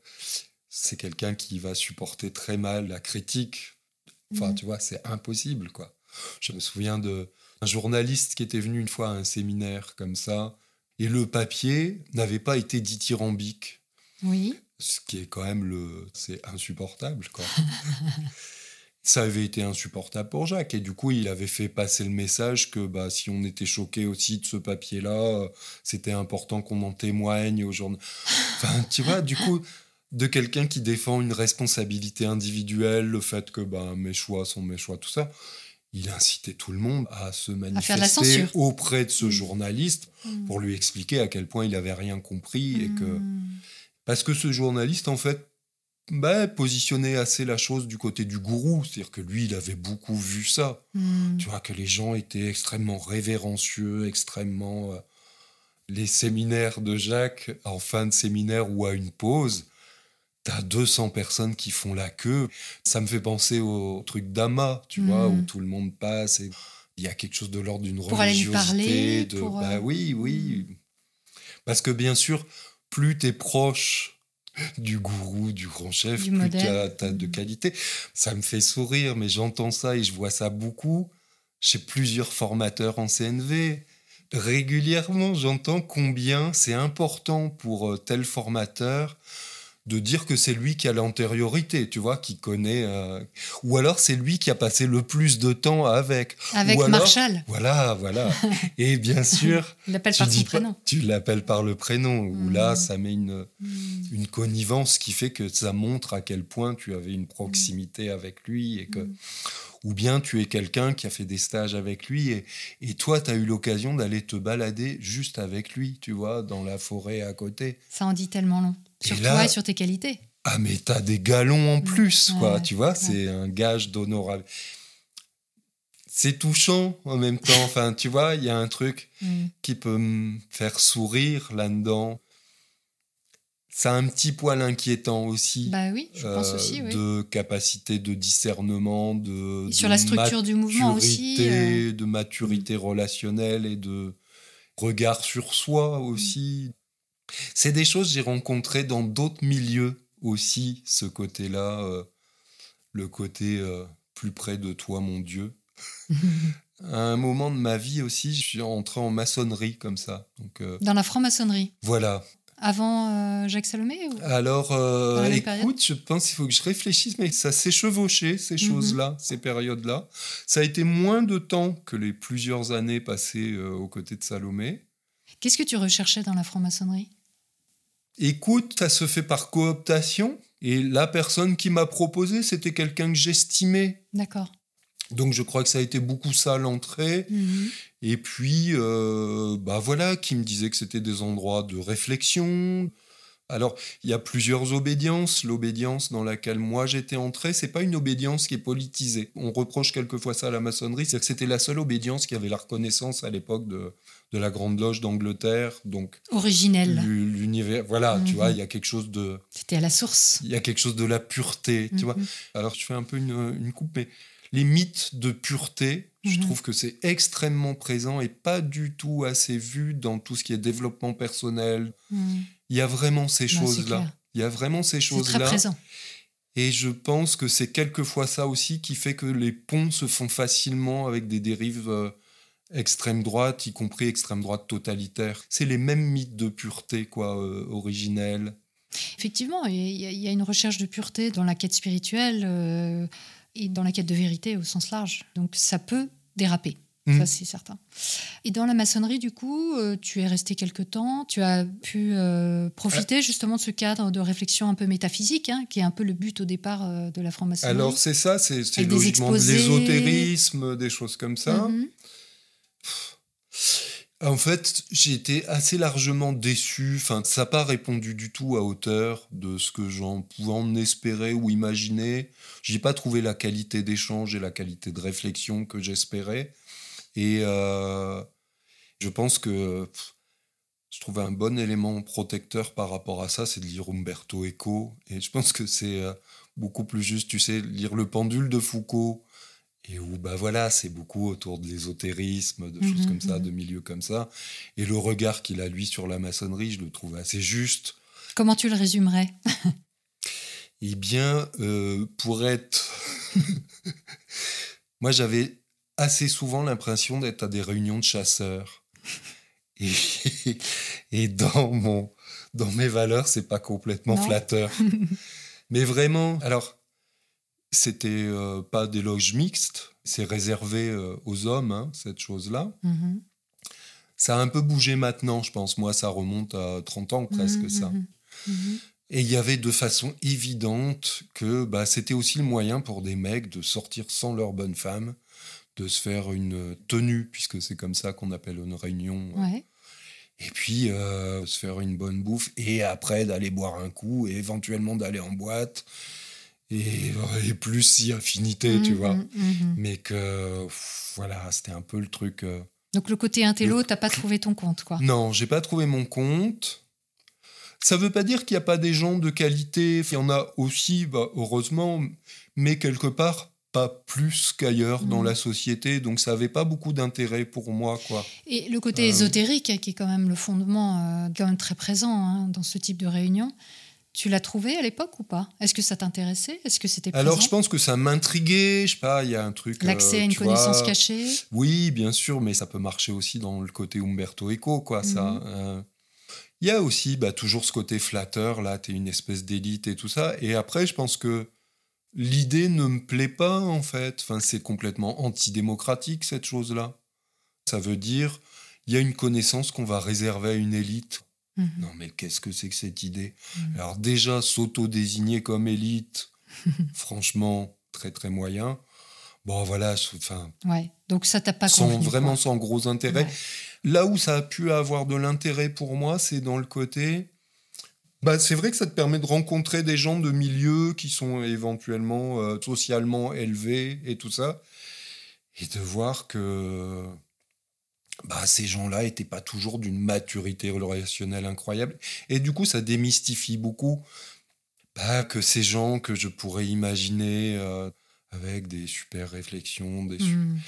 C'est quelqu'un qui va supporter très mal la critique. Enfin, Mhm. tu vois, c'est impossible, quoi. Je me souviens de un journaliste qui était venu une fois à un séminaire comme ça, et le papier n'avait pas été dithyrambique, Oui. ce qui est quand même le, c'est insupportable, quoi. [LAUGHS] Ça avait été insupportable pour Jacques et du coup il avait fait passer le message que bah, si on était choqué aussi de ce papier-là, c'était important qu'on en témoigne aux journaux. Enfin, tu vois, du coup, de quelqu'un qui défend une responsabilité individuelle, le fait que bah, mes choix sont mes choix, tout ça, il incitait tout le monde à se manifester auprès de ce Mm. journaliste pour lui expliquer à quel point il avait rien compris et que Mhm. Parce que ce journaliste, en fait, bah, positionnait assez la chose du côté du gourou. C'est-à-dire que lui, il avait beaucoup vu ça. Mhm. Tu vois, que les gens étaient extrêmement révérencieux, extrêmement. euh, Les séminaires de Jacques, en fin de séminaire ou à une pause, t'as 200 personnes qui font la queue. Ça me fait penser au truc d'Ama, tu vois, Mm. où tout le monde passe et il y a quelque chose de l'ordre d'une Pour aller lui religiosité. parler, de... pour, euh, Bah oui, oui. Parce que bien sûr, plus t'es proche du gourou, du grand chef, Du plus t'as t'as de qualité. Ça me fait sourire, mais j'entends ça et je vois ça beaucoup chez plusieurs formateurs en CNV. régulièrement, j'entends combien c'est important pour euh, tel formateur de dire que c'est lui qui a l'antériorité, tu vois, qui connaît. euh, Ou alors c'est lui qui a passé le plus de temps avec. Avec Ou alors- Marshall. Voilà, voilà. [LAUGHS] Et bien sûr, tu par dis son pas- prénom. tu l'appelles par le prénom. Ou Mm. là, ça met une, Mm. une connivence qui fait que ça montre à quel point tu avais une proximité avec lui et que ou bien tu es quelqu'un qui a fait des stages avec lui et, et toi tu as eu l'occasion d'aller te balader juste avec lui, tu vois, dans la forêt à côté. Ça en dit tellement long. Sur Et là- toi et sur tes qualités. Ah mais t'as des galons en plus, quoi, Ouais, tu vois, c'est un gage d'honorable. C'est touchant en même temps, enfin tu vois, il y a un truc Mm. qui peut me faire sourire là-dedans. Ça a un petit poil inquiétant aussi. Bah oui, je pense euh, aussi, oui. De capacité de discernement, de, Et sur de la structure du mouvement aussi. euh, Mm. de maturité relationnelle et de regard sur soi aussi. C'est des choses que j'ai rencontrées dans d'autres milieux aussi, ce côté-là, euh, le côté euh, plus près de toi, mon Dieu. [LAUGHS] À un moment de ma vie aussi, je suis entré en maçonnerie comme ça. Donc euh, Dans la franc-maçonnerie. voilà. Avant Jacques Salomé ou... Alors, écoute, je pense qu'il faut que je réfléchisse, mais ça s'est chevauché, ces Mhm. choses-là, ces périodes-là. Ça a été moins de temps que les plusieurs années passées aux côtés de Salomé. Qu'est-ce que tu recherchais dans la franc-maçonnerie? Écoute, ça se fait par cooptation. Et la personne qui m'a proposé, c'était quelqu'un que j'estimais. D'accord. Donc je crois que ça a été beaucoup ça l'entrée. Mhm. Et puis, euh, bah voilà, qui me disait que c'était des endroits de réflexion. Alors, il y a plusieurs obédiences. L'obédience dans laquelle moi j'étais entré, c'est pas une obédience qui est politisée. On reproche quelquefois ça à la maçonnerie, c'est que c'était la seule obédience qui avait la reconnaissance à l'époque de, de la Grande Loge d'Angleterre. Donc, Originel. l'u- l'univers, voilà, tu Mhm. vois, il y a quelque chose de, C'était à la source. il y a quelque chose de la pureté, tu vois. Mhm. Alors, je fais un peu une, une coupe, mais les mythes de pureté, je Mhm. trouve que c'est extrêmement présent et pas du tout assez vu dans tout ce qui est développement personnel. Il y a vraiment ces choses-là. Il y a vraiment ces C'est très choses-là. présent. Et je pense que c'est quelquefois ça aussi qui fait que les ponts se font facilement avec des dérives euh, extrême droite, y compris extrême droite totalitaire. C'est les mêmes mythes de pureté, quoi, euh, originels. Effectivement, il y, a- une recherche de pureté dans la quête spirituelle euh, et dans la quête de vérité au sens large. Donc ça peut déraper. Ça, c'est certain. Et dans la maçonnerie, du coup, euh, tu es resté quelque temps. Tu as pu euh, profiter justement de ce cadre de réflexion un peu métaphysique, hein, qui est un peu le but au départ euh, de la franc-maçonnerie. Alors c'est ça, c'est logiquement de l'ésotérisme, des choses comme ça. Mhm. En fait, j'ai été assez largement déçu. Enfin, ça n'a pas répondu du tout à hauteur de ce que j'en pouvais en espérer ou imaginer. J'ai pas trouvé la qualité d'échange et la qualité de réflexion que j'espérais. Et euh, je pense que pff, je trouvais un bon élément protecteur par rapport à ça, c'est de lire Umberto Eco. Et je pense que c'est euh, beaucoup plus juste, tu sais, lire Le Pendule de Foucault. Et où, bah voilà, c'est beaucoup autour de l'ésotérisme, de choses Mhm, comme ça, mhm. de milieux comme ça. Et le regard qu'il a, lui, sur la maçonnerie, je le trouve assez juste. Comment tu le résumerais? Eh bien, euh, pour être. [LAUGHS] Moi, j'avais assez souvent l'impression d'être à des réunions de chasseurs. Et, [LAUGHS] et dans, mon, dans mes valeurs, c'est pas complètement Non. flatteur. [LAUGHS] Mais vraiment, alors, c'était euh, pas des loges mixtes, c'est réservé euh, aux hommes, hein, cette chose-là. Mhm. Ça a un peu bougé maintenant, je pense. Moi, ça remonte à 30 ans presque, Mhm, ça. mhm, mhm. Et il y avait de façon évidente que bah, c'était aussi le moyen pour des mecs de sortir sans leur bonne femme, de se faire une tenue, puisque c'est comme ça qu'on appelle une réunion. Ouais. Et puis euh, se faire une bonne bouffe, et après d'aller boire un coup, et éventuellement d'aller en boîte. Et, et plus si affinité, tu Mhm, vois. mhm. Mais que pff, voilà, c'était un peu le truc. euh, Donc le côté intello, Le- t'as pas trouvé ton compte, quoi. Non, j'ai pas trouvé mon compte. Ça veut pas dire qu'il n'y a pas des gens de qualité. Il y en a aussi, bah, heureusement, mais quelque part pas plus qu'ailleurs dans Mhm. la société. Donc ça avait pas beaucoup d'intérêt pour moi, quoi. Et le côté Euh, ésotérique, qui est quand même le fondement, euh, quand même très présent hein, dans ce type de réunion, Tu l'as trouvé à l'époque ou pas? Est-ce que ça t'intéressait? Est-ce que c'était Alors, je pense que ça m'intriguait. Je sais pas, il y a un truc. L'accès euh, à une vois, connaissance cachée? Oui, bien sûr, mais ça peut marcher aussi dans le côté Umberto Eco, quoi, ça. Mhm. Euh, Il y a aussi bah, toujours ce côté flatteur, là, t'es une espèce d'élite et tout ça. Et après, je pense que l'idée ne me plaît pas, en fait. Enfin, c'est complètement antidémocratique, cette chose-là. Ça veut dire, il y a une connaissance qu'on va réserver à une élite. Mhm. Non, mais qu'est-ce que c'est que cette idée? Mhm. Alors déjà, s'auto-désigner comme élite, [LAUGHS] franchement, très très moyen. Bon, voilà, enfin, Ouais. Donc ça t'a pas sans, convenu, vraiment quoi. sans gros intérêt. Ouais. Là où ça a pu avoir de l'intérêt pour moi, c'est dans le côté. Bah, c'est vrai que ça te permet de rencontrer des gens de milieux qui sont éventuellement euh, socialement élevés et tout ça. Et de voir que bah, ces gens-là n'étaient pas toujours d'une maturité relationnelle incroyable. Et du coup, ça démystifie beaucoup bah, que ces gens que je pourrais imaginer euh, avec des super réflexions, des su- Mhm.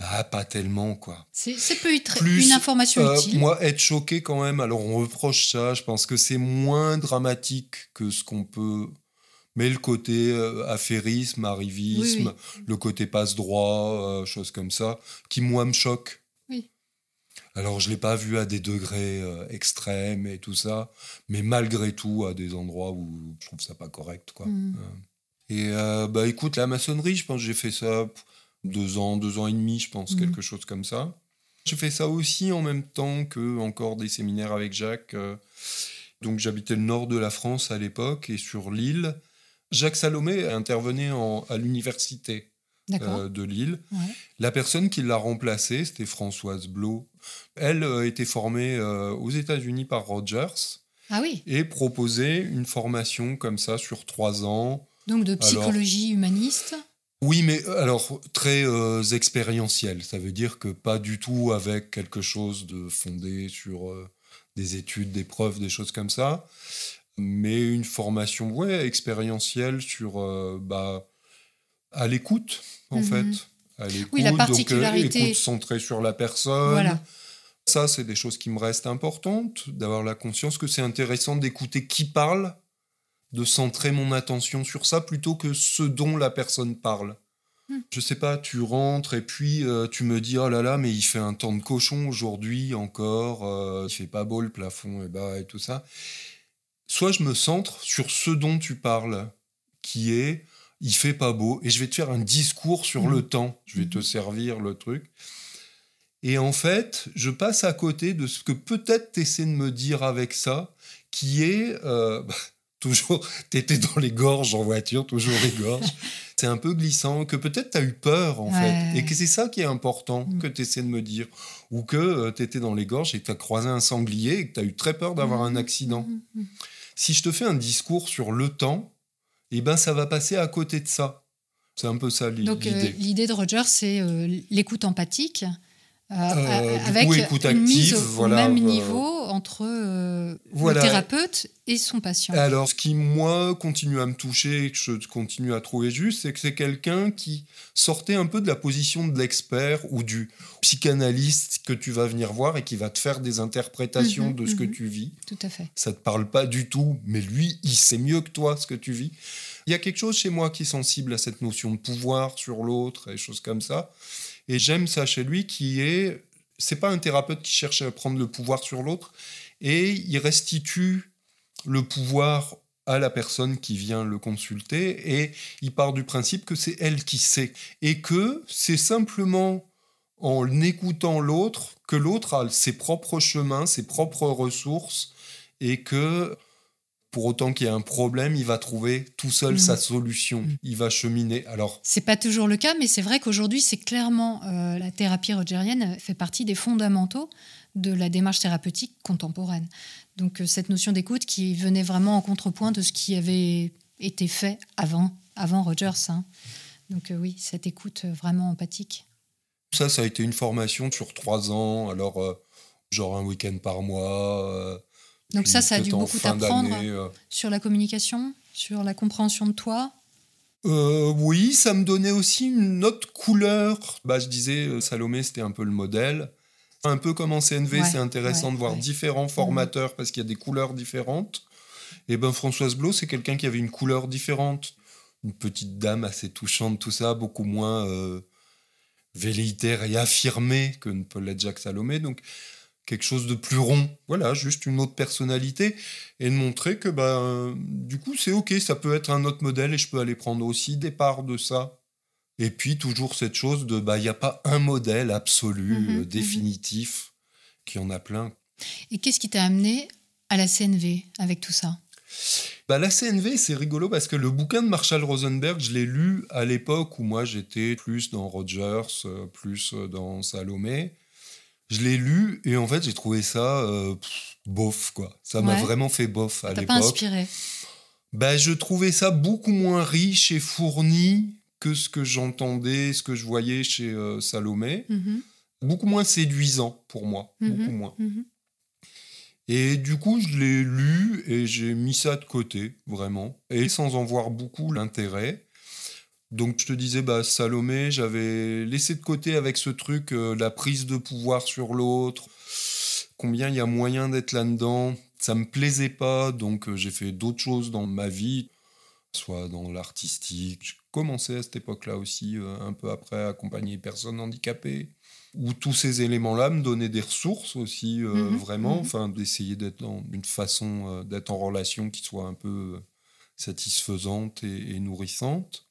bah, pas tellement, quoi. C'est peut être Plus, une information Euh, utile. moi, être choqué quand même, alors on reproche ça, je pense que c'est moins dramatique que ce qu'on peut. Mais le côté euh, affairisme, arrivisme, Oui, oui. le côté passe-droit, euh, choses comme ça, qui moi me choque. Alors je l'ai pas vu à des degrés euh, extrêmes et tout ça, mais malgré tout à des endroits où je trouve ça pas correct, quoi. Mhm. Euh, Et euh, bah écoute, la maçonnerie, je pense que j'ai fait ça deux ans, deux ans et demi, je pense, Mhm. quelque chose comme ça. J'ai fait ça aussi en même temps que encore des séminaires avec Jacques. Donc j'habitais le nord de la France à l'époque et sur l'île. Jacques Salomé intervenait en- à l'université. Euh, de Lille. Ouais. La personne qui l'a remplacée, c'était Françoise Blot. Elle euh, était formée euh, aux États-Unis par Rogers Ah oui. et proposait une formation comme ça sur trois ans. Donc de Alors- psychologie humaniste. Oui, mais euh, alors très euh, expérientiel. Ça veut dire que pas du tout avec quelque chose de fondé sur des études, des preuves, des choses comme ça, mais une formation ouais expérientielle sur bah à l'écoute en Mhm. fait. À l'écoute, Oui, la donc, euh, particularité- écoute centrée sur la personne. Voilà. Ça, c'est des choses qui me restent importantes, d'avoir la conscience que c'est intéressant d'écouter qui parle, de centrer mon attention sur ça plutôt que ce dont la personne parle. Hmm. Je sais pas, tu rentres et puis euh, tu me dis oh là là, mais il fait un temps de cochon aujourd'hui encore, euh, il fait pas beau le plafond et bah et tout ça. Soit je me centre sur ce dont tu parles, qui est il fait pas beau et je vais te faire un discours sur le temps, je vais te Mhm. servir le truc. Et en fait, je passe à côté de ce que peut-être tu essaies de me dire avec ça, qui est euh, bah, [LAUGHS] toujours, tu étais dans les gorges en voiture, toujours les gorges. [LAUGHS] c'est un peu glissant, que peut-être tu as eu peur en Ouais. fait, et que c'est ça qui est important Mm. que tu essaies de me dire. Ou que tu étais dans les gorges et que tu as croisé un sanglier et que tu as eu très peur d'avoir un accident. Si je te fais un discours sur le temps, eh ben ça va passer à côté de ça. C'est un peu ça Donc euh, l'idée. l'idée de Roger, c'est euh, l'écoute empathique. Euh, Euh, du avec coup, écoute une mise active, au, voilà, même euh, niveau entre euh, voilà. le thérapeute et son patient. Alors, ce qui, moi, continue à me toucher et que je continue à trouver juste, c'est que c'est quelqu'un qui sortait un peu de la position de l'expert ou du psychanalyste que tu vas venir voir et qui va te faire des interprétations Mhm, de ce que mhm. tu vis. Tout à fait. Ça te parle pas du tout, mais lui, il sait mieux que toi ce que tu vis. Il y a quelque chose chez moi qui est sensible à cette notion de pouvoir sur l'autre et choses comme ça. Et j'aime ça chez lui qui est, c'est pas un thérapeute qui cherche à prendre le pouvoir sur l'autre et il restitue le pouvoir à la personne qui vient le consulter et il part du principe que c'est elle qui sait et que c'est simplement en écoutant l'autre que l'autre a ses propres chemins, ses propres ressources et que pour autant qu'il y ait un problème, il va trouver tout seul sa solution. Mhm. Il va cheminer. Alors, C'est pas toujours le cas, mais c'est vrai qu'aujourd'hui, c'est clairement euh, la thérapie rogerienne fait partie des fondamentaux de la démarche thérapeutique contemporaine. Donc euh, cette notion d'écoute qui venait vraiment en contrepoint de ce qui avait été fait avant, avant Rogers. hein. Donc euh, oui, cette écoute vraiment empathique. ça, ça a été une formation sur trois ans. Alors, genre un week-end par mois. Donc puis ça, ça a dû beaucoup t'apprendre euh. sur la communication, sur la compréhension de toi. Euh, oui, ça me donnait aussi une autre couleur. Bah, je disais, euh, Salomé, c'était un peu le modèle. Un peu comme en CNV, Ouais, c'est intéressant ouais, de voir ouais. différents formateurs parce qu'il y a des couleurs différentes. Et ben Françoise Blo, c'est quelqu'un qui avait une couleur différente, une petite dame assez touchante, tout ça, beaucoup moins euh, velléitaire et affirmée que ne peut l'être Jacques Salomé. Donc quelque chose de plus rond. Voilà, juste une autre personnalité et de montrer que ben, du coup c'est ok, ça peut être un autre modèle et je peux aller prendre aussi des parts de ça. Et puis toujours cette chose de bah il n'y a pas un modèle absolu, Mhm, euh, mhm. définitif, qui en a plein. Et qu'est-ce qui t'a amené à la CNV avec tout ça? Bah, la CNV, c'est rigolo parce que le bouquin de Marshall Rosenberg, je l'ai lu à l'époque où moi j'étais plus dans Rogers, euh, plus euh, dans Salomé. Je l'ai lu et en fait j'ai trouvé ça euh, pff, bof quoi. Ça m'a vraiment fait bof à T'as pas l'époque. inspiré Bah, je trouvais ça beaucoup moins riche et fourni que ce que j'entendais, ce que je voyais chez euh, Salomé. Mhm, Beaucoup moins séduisant pour moi, Mhm. beaucoup moins. mhm. Et du coup, je l'ai lu et j'ai mis ça de côté, vraiment, et sans en voir beaucoup l'intérêt. Donc, je te disais, bah, Salomé, j'avais laissé de côté avec ce truc euh, la prise de pouvoir sur l'autre, combien il y a moyen d'être là-dedans? Ça me plaisait pas, donc euh, j'ai fait d'autres choses dans ma vie, soit dans l'artistique. J'ai commencé à cette époque-là aussi, euh, un peu après, à accompagner les personnes handicapées où tous ces éléments-là me donnaient des ressources aussi, Mhm, vraiment, mhm. enfin, d'essayer d'être dans une façon d'être en relation qui soit un peu satisfaisante et, et nourrissante.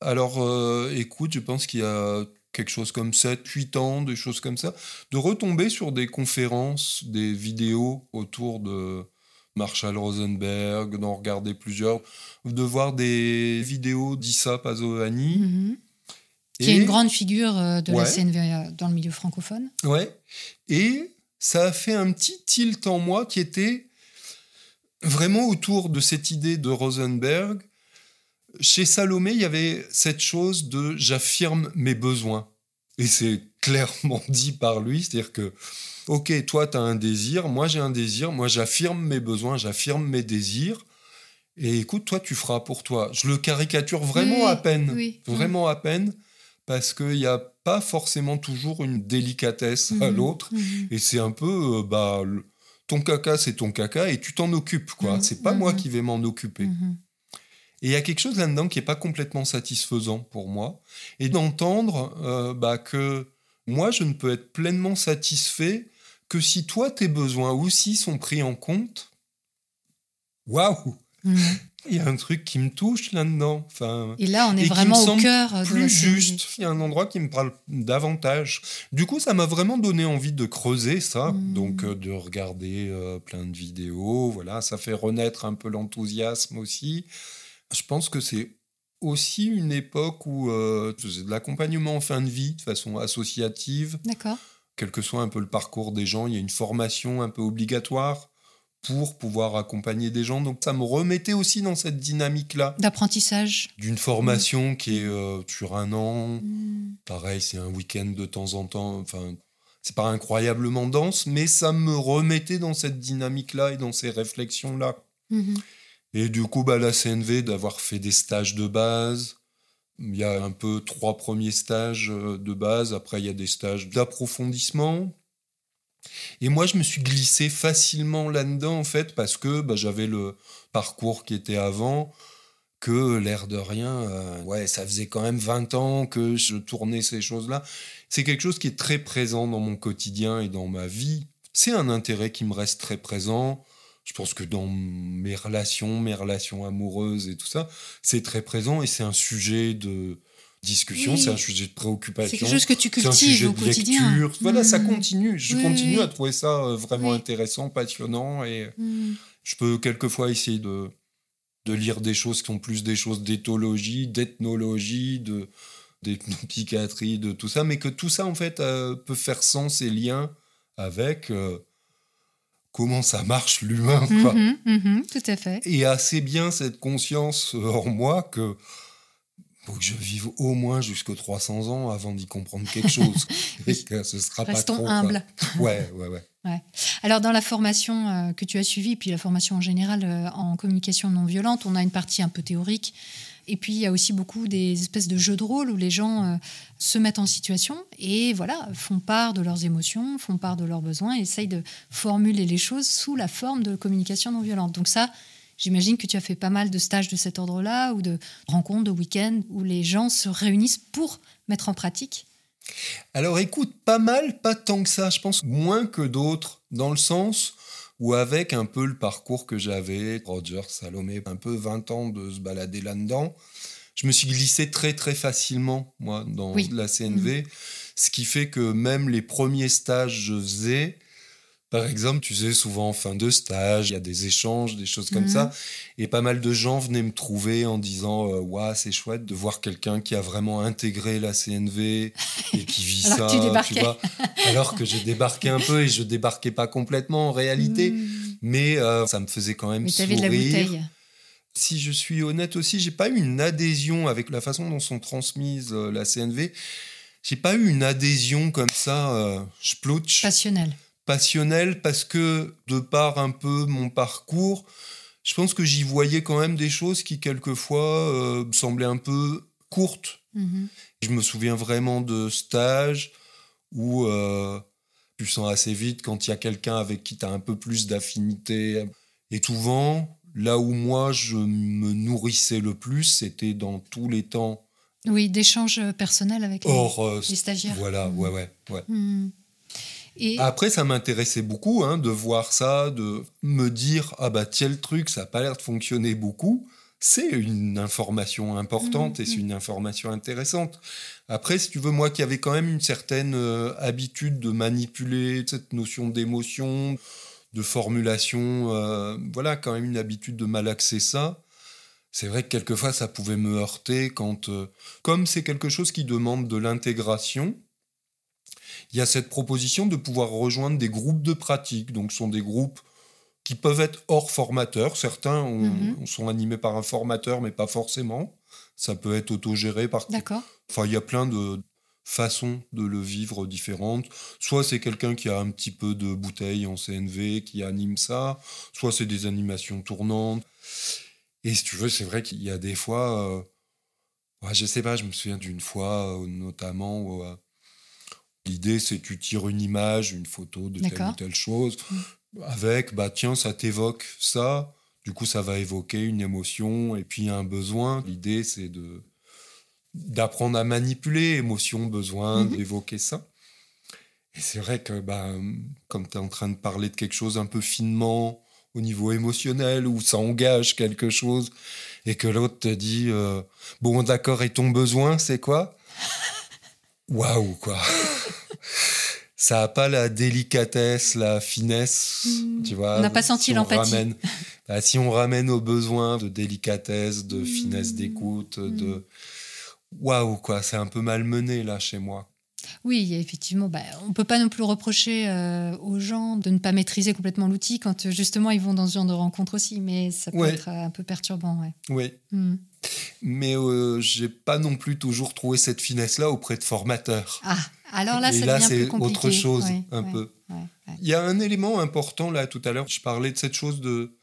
Alors, euh, écoute, je pense qu'il y a quelque chose comme 7, 8 ans, des choses comme ça, de retomber sur des conférences, des vidéos autour de Marshall Rosenberg, d'en regarder plusieurs, de voir des vidéos d'Issa Pazovani. Mhm. Qui est une grande figure euh, de la Ouais. CNV euh, dans le milieu francophone. Ouais. Et ça a fait un petit tilt en moi qui était vraiment autour de cette idée de Rosenberg. Chez Salomé, il y avait cette chose de j'affirme mes besoins. Et c'est clairement [LAUGHS] dit par lui, c'est-à-dire que, ok, toi, tu as un désir, moi j'ai un désir, moi j'affirme mes besoins, j'affirme mes désirs. Et écoute, toi, tu feras pour toi. Je le caricature vraiment Oui, à peine. oui. Vraiment à peine parce qu'il n'y a pas forcément toujours une délicatesse à Mhm, l'autre. mhm. Et c'est un peu, euh, bah, ton caca, c'est ton caca et tu t'en occupes, quoi. Mhm, C'est pas moi mhm. qui vais m'en occuper. Et il y a quelque chose là-dedans qui n'est pas complètement satisfaisant pour moi. Et d'entendre euh, bah, que moi, je ne peux être pleinement satisfait que si toi, tes besoins aussi sont pris en compte. Waouh Mhm. Il y a un truc qui me touche là-dedans. Enfin, Et là, on est vraiment me au cœur de plus juste. Il y a un endroit qui me parle davantage. Du coup, ça m'a vraiment donné envie de creuser ça, Mm. donc euh, de regarder euh, plein de vidéos. Voilà, ça fait renaître un peu l'enthousiasme aussi. Je pense que c'est aussi une époque où euh, faisais de l'accompagnement en fin de vie de façon associative, D'accord. quel que soit un peu le parcours des gens. Il y a une formation un peu obligatoire pour pouvoir accompagner des gens. Donc ça me remettait aussi dans cette dynamique-là D'apprentissage. d'une formation qui est euh, sur un an. Pareil, c'est un week-end de temps en temps. Enfin, c'est pas incroyablement dense, mais ça me remettait dans cette dynamique-là et dans ces réflexions-là. Mhm. Et du coup, bah, la CNV, d'avoir fait des stages de base. Il y a un peu trois premiers stages euh, de base. Après, il y a des stages d'approfondissement. Et moi, je me suis glissé facilement là-dedans, en fait, parce que bah, j'avais le parcours qui était avant, que l'air de rien, euh, ouais, ça faisait quand même 20 ans que je tournais ces choses-là. C'est quelque chose qui est très présent dans mon quotidien et dans ma vie. C'est un intérêt qui me reste très présent. Je pense que dans mes relations, mes relations amoureuses et tout ça, c'est très présent et c'est un sujet de discussion, Oui. c'est un sujet de C'est préoccupation. quelque chose que tu C'est un sujet cultives au de quotidien. lecture. Voilà, ça Mhm. continue. Je Oui, continue oui. à trouver ça euh, vraiment intéressant, passionnant. Et Mhm. je peux quelquefois essayer de, de lire des choses qui sont plus des choses d'éthologie, d'ethnologie, de d'ethnopsychiatrie, de tout ça, mais que tout ça, en fait, euh, peut faire sens et lien avec euh, comment ça marche l'humain, quoi. Mhm, mhm, tout à fait. Et assez bien cette conscience euh, en moi que faut que je vive au moins jusqu'à 300 ans avant d'y comprendre quelque chose. [LAUGHS] et que ce sera pas Restons trop. humbles. [LAUGHS] Ouais, ouais, ouais. Alors, dans la formation euh, que tu as suivie, puis la formation en général euh, en communication non violente, on a une partie un peu théorique Et puis il y a aussi beaucoup des espèces de jeux de rôle où les gens euh, se mettent en situation et voilà font part de leurs émotions, font part de leurs besoins, et essayent de formuler les choses sous la forme de communication non violente. Donc ça, j'imagine que tu as fait pas mal de stages de cet ordre-là ou de rencontres, de week-ends où les gens se réunissent pour mettre en pratique. Alors écoute, pas mal, pas tant que ça, je pense moins que d'autres, dans le sens ou avec un peu le parcours que j'avais, Roger, Salomé, un peu 20 ans de se balader là-dedans, je me suis glissé très très facilement, moi, dans la CNV, mmh. ce qui fait que même les premiers stages que je faisais, par exemple, tu sais, souvent en fin de stage, il y a des échanges, des choses comme mhm. ça. Et pas mal de gens venaient me trouver en disant Ouais, c'est chouette de voir quelqu'un qui a vraiment intégré la CNV et qui vit [LAUGHS] ça. Tu, vois Alors que j'ai débarqué un peu et je débarquais pas complètement en réalité. Mhm. Mais euh, ça me faisait quand même mais sourire. De la bouteille. Si je suis honnête aussi, j'ai pas eu une adhésion avec la façon dont sont transmises euh, la CNV. J'ai pas eu une adhésion comme ça, euh. Passionnelle passionnel parce que de par un peu mon parcours, je pense que j'y voyais quand même des choses qui quelquefois euh, semblaient un peu courtes. Mm-hmm. Je me souviens vraiment de stages où euh, tu sens assez vite quand il y a quelqu'un avec qui tu as un peu plus d'affinité. Et souvent, là où moi je me nourrissais le plus, c'était dans tous les temps. Oui, d'échanges personnels avec les, euh, stagiaires. Voilà, ouais, ouais. ouais. Mm. Après, ça m'intéressait beaucoup hein, de voir ça, de me dire ah bah tiens le truc, ça n'a pas l'air de fonctionner beaucoup. C'est une information importante et c'est mmh, mmh. une information intéressante. Après, si tu veux, moi qui avais quand même une certaine euh, habitude de manipuler cette notion d'émotion, de formulation, euh, voilà, quand même une habitude de malaxer ça. C'est vrai que quelquefois ça pouvait me heurter quand, euh, comme c'est quelque chose qui demande de l'intégration, il y a cette proposition de pouvoir rejoindre des groupes de pratique. Donc, ce sont des groupes qui peuvent être hors formateur. Certains mhm. sont animés par un formateur, mais pas forcément. Ça peut être autogéré par. D'accord. Enfin, il y a plein de façons de le vivre différentes. Soit c'est quelqu'un qui a un petit peu de bouteille en CNV qui anime ça, soit c'est des animations tournantes. Et si tu veux, c'est vrai qu'il y a des fois. Euh, je sais pas, je me souviens d'une fois, euh, notamment, euh, L'idée, c'est que tu tires une image, une photo de telle ou telle chose, mm. avec, bah tiens, ça t'évoque ça, du coup, ça va évoquer une émotion et puis un besoin. L'idée, c'est de d'apprendre à manipuler émotion, besoin, mm-hmm. d'évoquer ça. Et c'est vrai que, bah, comme tu es en train de parler de quelque chose un peu finement, au niveau émotionnel, où ça engage quelque chose, et que l'autre te dit euh, Bon, d'accord, et ton besoin, c'est quoi? Waouh, quoi [LAUGHS] ça n'a pas la délicatesse, la finesse, hmm. tu vois. On n'a pas senti l'empathie. [LAUGHS] Bah, si on ramène aux besoins de délicatesse, de finesse hmm. d'écoute, hmm. de waouh quoi, c'est un peu malmené là chez moi. Oui, effectivement, bah, on ne peut pas non plus reprocher euh, aux gens de ne pas maîtriser complètement l'outil quand justement ils vont dans ce genre de rencontre aussi, mais ça peut être un peu perturbant. Ouais. Oui. Mais euh, j'ai pas non plus toujours trouvé cette finesse-là auprès de formateurs. Ah, alors là, là c'est autre chose, un peu. Il y a un élément important là tout à l'heure. Je parlais de cette chose de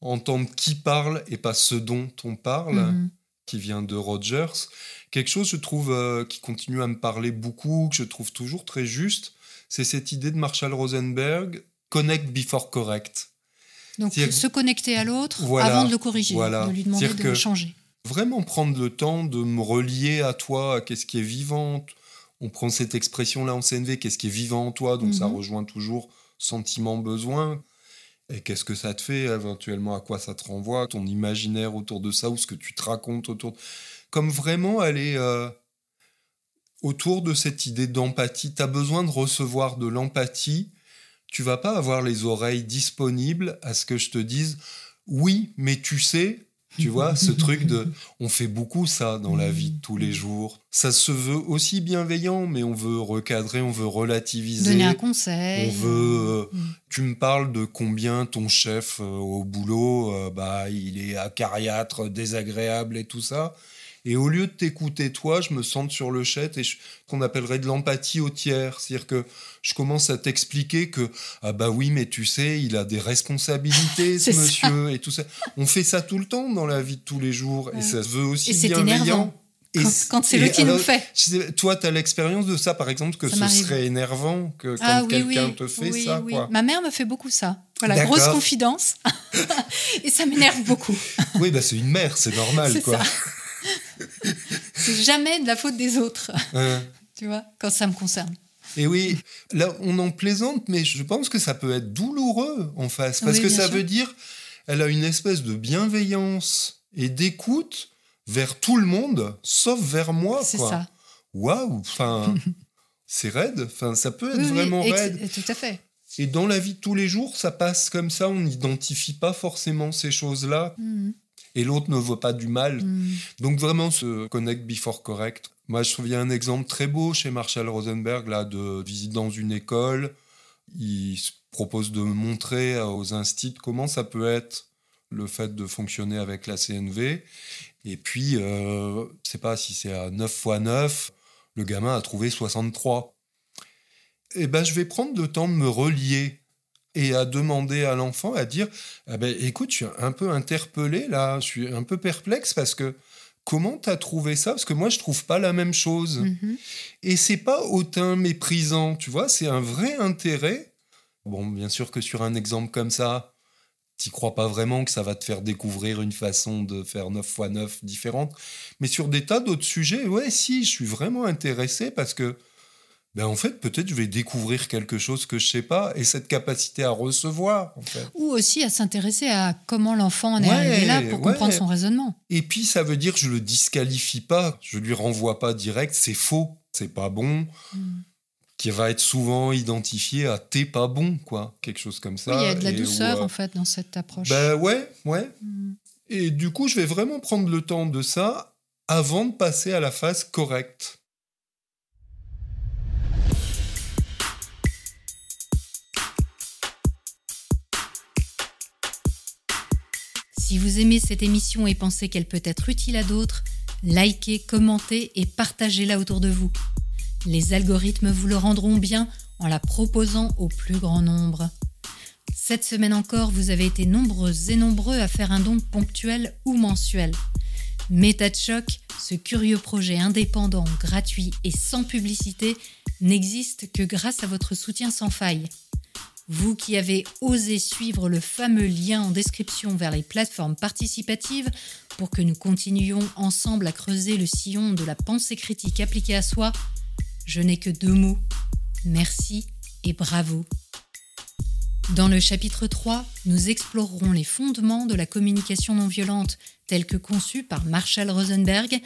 entendre qui parle et pas ce dont on parle, mhm. qui vient de Rogers. Quelque chose, je trouve, euh, qui continue à me parler beaucoup, que je trouve toujours très juste, c'est cette idée de Marshall Rosenberg, connect before correct. Donc se connecter à l'autre avant de le corriger, de lui demander de changer. Vraiment prendre le temps de me relier à toi, à qu'est-ce qui est vivant, on prend cette expression-là en CNV, qu'est-ce qui est vivant en toi, donc ça mhm. rejoint toujours sentiment, besoin. Et qu'est-ce que ça te fait éventuellement, à quoi ça te renvoie, ton imaginaire autour de ça, ou ce que tu te racontes autour. Comme vraiment aller euh, autour de cette idée d'empathie. Tu as besoin de recevoir de l'empathie. Tu vas pas avoir les oreilles disponibles à ce que je te dise oui, mais tu sais, tu vois, ce truc de. On fait beaucoup ça dans la vie de tous les jours. Ça se veut aussi bienveillant, mais on veut recadrer, on veut relativiser. Donner un conseil. On veut. Euh, mm. Tu me parles de combien ton chef euh, au boulot, euh, bah, il est acariâtre, désagréable et tout ça. Et au lieu de t'écouter toi, je me sens sur le chat et qu'on appellerait de l'empathie au tiers. C'est-à-dire que je commence à t'expliquer que, ah bah oui, mais tu sais, il a des responsabilités, [LAUGHS] ce monsieur, et tout ça. On fait ça tout le temps dans la vie de tous les jours. Et ça se veut aussi et bienveillant. Et quand, c'est le qui nous fait. toi, tu as l'expérience de ça, par exemple, que ce serait énervant que quand ah quelqu'un te fait ça. Quoi. Ma mère me fait beaucoup ça. Voilà, grosse confidence. [LAUGHS] et ça m'énerve beaucoup. oui, bah, c'est une mère, c'est normal. quoi. C'est jamais de la faute des autres. [LAUGHS] tu vois, quand ça me concerne. Et oui, là, on en plaisante, mais je pense que ça peut être douloureux en face. Parce que ça veut dire, elle a une espèce de bienveillance et d'écoute vers tout le monde, sauf vers moi. C'est ça. Waouh Enfin, [LAUGHS] c'est raide. Enfin, ça peut être vraiment raide. Tout à fait. Et dans la vie de tous les jours, ça passe comme ça. On n'identifie pas forcément ces choses-là. Mhm. Et l'autre ne voit pas du mal. Mhm. Donc vraiment, ce connect before correct. Moi, je trouve qu'il y a un exemple très beau chez Marshall Rosenberg, là, de visite dans une école. Il propose de montrer aux instituts comment ça peut être le fait de fonctionner avec la CNV. Et puis, euh, je sais pas si c'est à 9 x 9, le gamin a trouvé 63. Eh ben, je vais prendre le temps de me relier et à demander à l'enfant, à dire ah ben, écoute, je suis un peu interpellé là, je suis un peu perplexe parce que comment tu as trouvé ça? Parce que moi, je trouve pas la même chose. Mm-hmm. Et c'est pas autant méprisant, tu vois, c'est un vrai intérêt. Bon, bien sûr que sur un exemple comme ça, tu crois pas vraiment que ça va te faire découvrir une façon de faire 9 x 9 différente. Mais sur des tas d'autres sujets, ouais, si, je suis vraiment intéressé parce que, ben en fait, peut-être je vais découvrir quelque chose que je sais pas et cette capacité à recevoir. Ou aussi à s'intéresser à comment l'enfant en est arrivé là pour comprendre son raisonnement. Et puis, ça veut dire que je le disqualifie pas, je lui renvoie pas direct, c'est faux, c'est pas bon. Hmm qui va être souvent identifié à t'es pas bon, quoi, quelque chose comme ça. Oui, il y a de la douceur en fait dans cette approche. Ben ouais, ouais. Mm. Et du coup, je vais vraiment prendre le temps de ça avant de passer à la phase correcte. Si vous aimez cette émission et pensez qu'elle peut être utile à d'autres, likez, commentez et partagez-la autour de vous. Les algorithmes vous le rendront bien en la proposant au plus grand nombre. Cette semaine encore, vous avez été nombreuses et nombreux à faire un don ponctuel ou mensuel. Méta ce curieux projet indépendant, gratuit et sans publicité, n'existe que grâce à votre soutien sans faille. Vous qui avez osé suivre le fameux lien en description vers les plateformes participatives pour que nous continuions ensemble à creuser le sillon de la pensée critique appliquée à soi, je n'ai que deux mots. Merci et bravo. Dans le chapitre 3, nous explorerons les fondements de la communication non violente telle que conçue par Marshall Rosenberg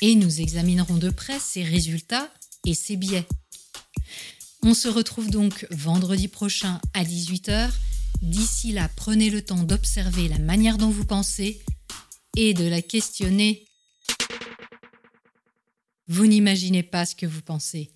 et nous examinerons de près ses résultats et ses biais. On se retrouve donc vendredi prochain à 18h. D'ici là, prenez le temps d'observer la manière dont vous pensez et de la questionner vous n'imaginez pas ce que vous pensez.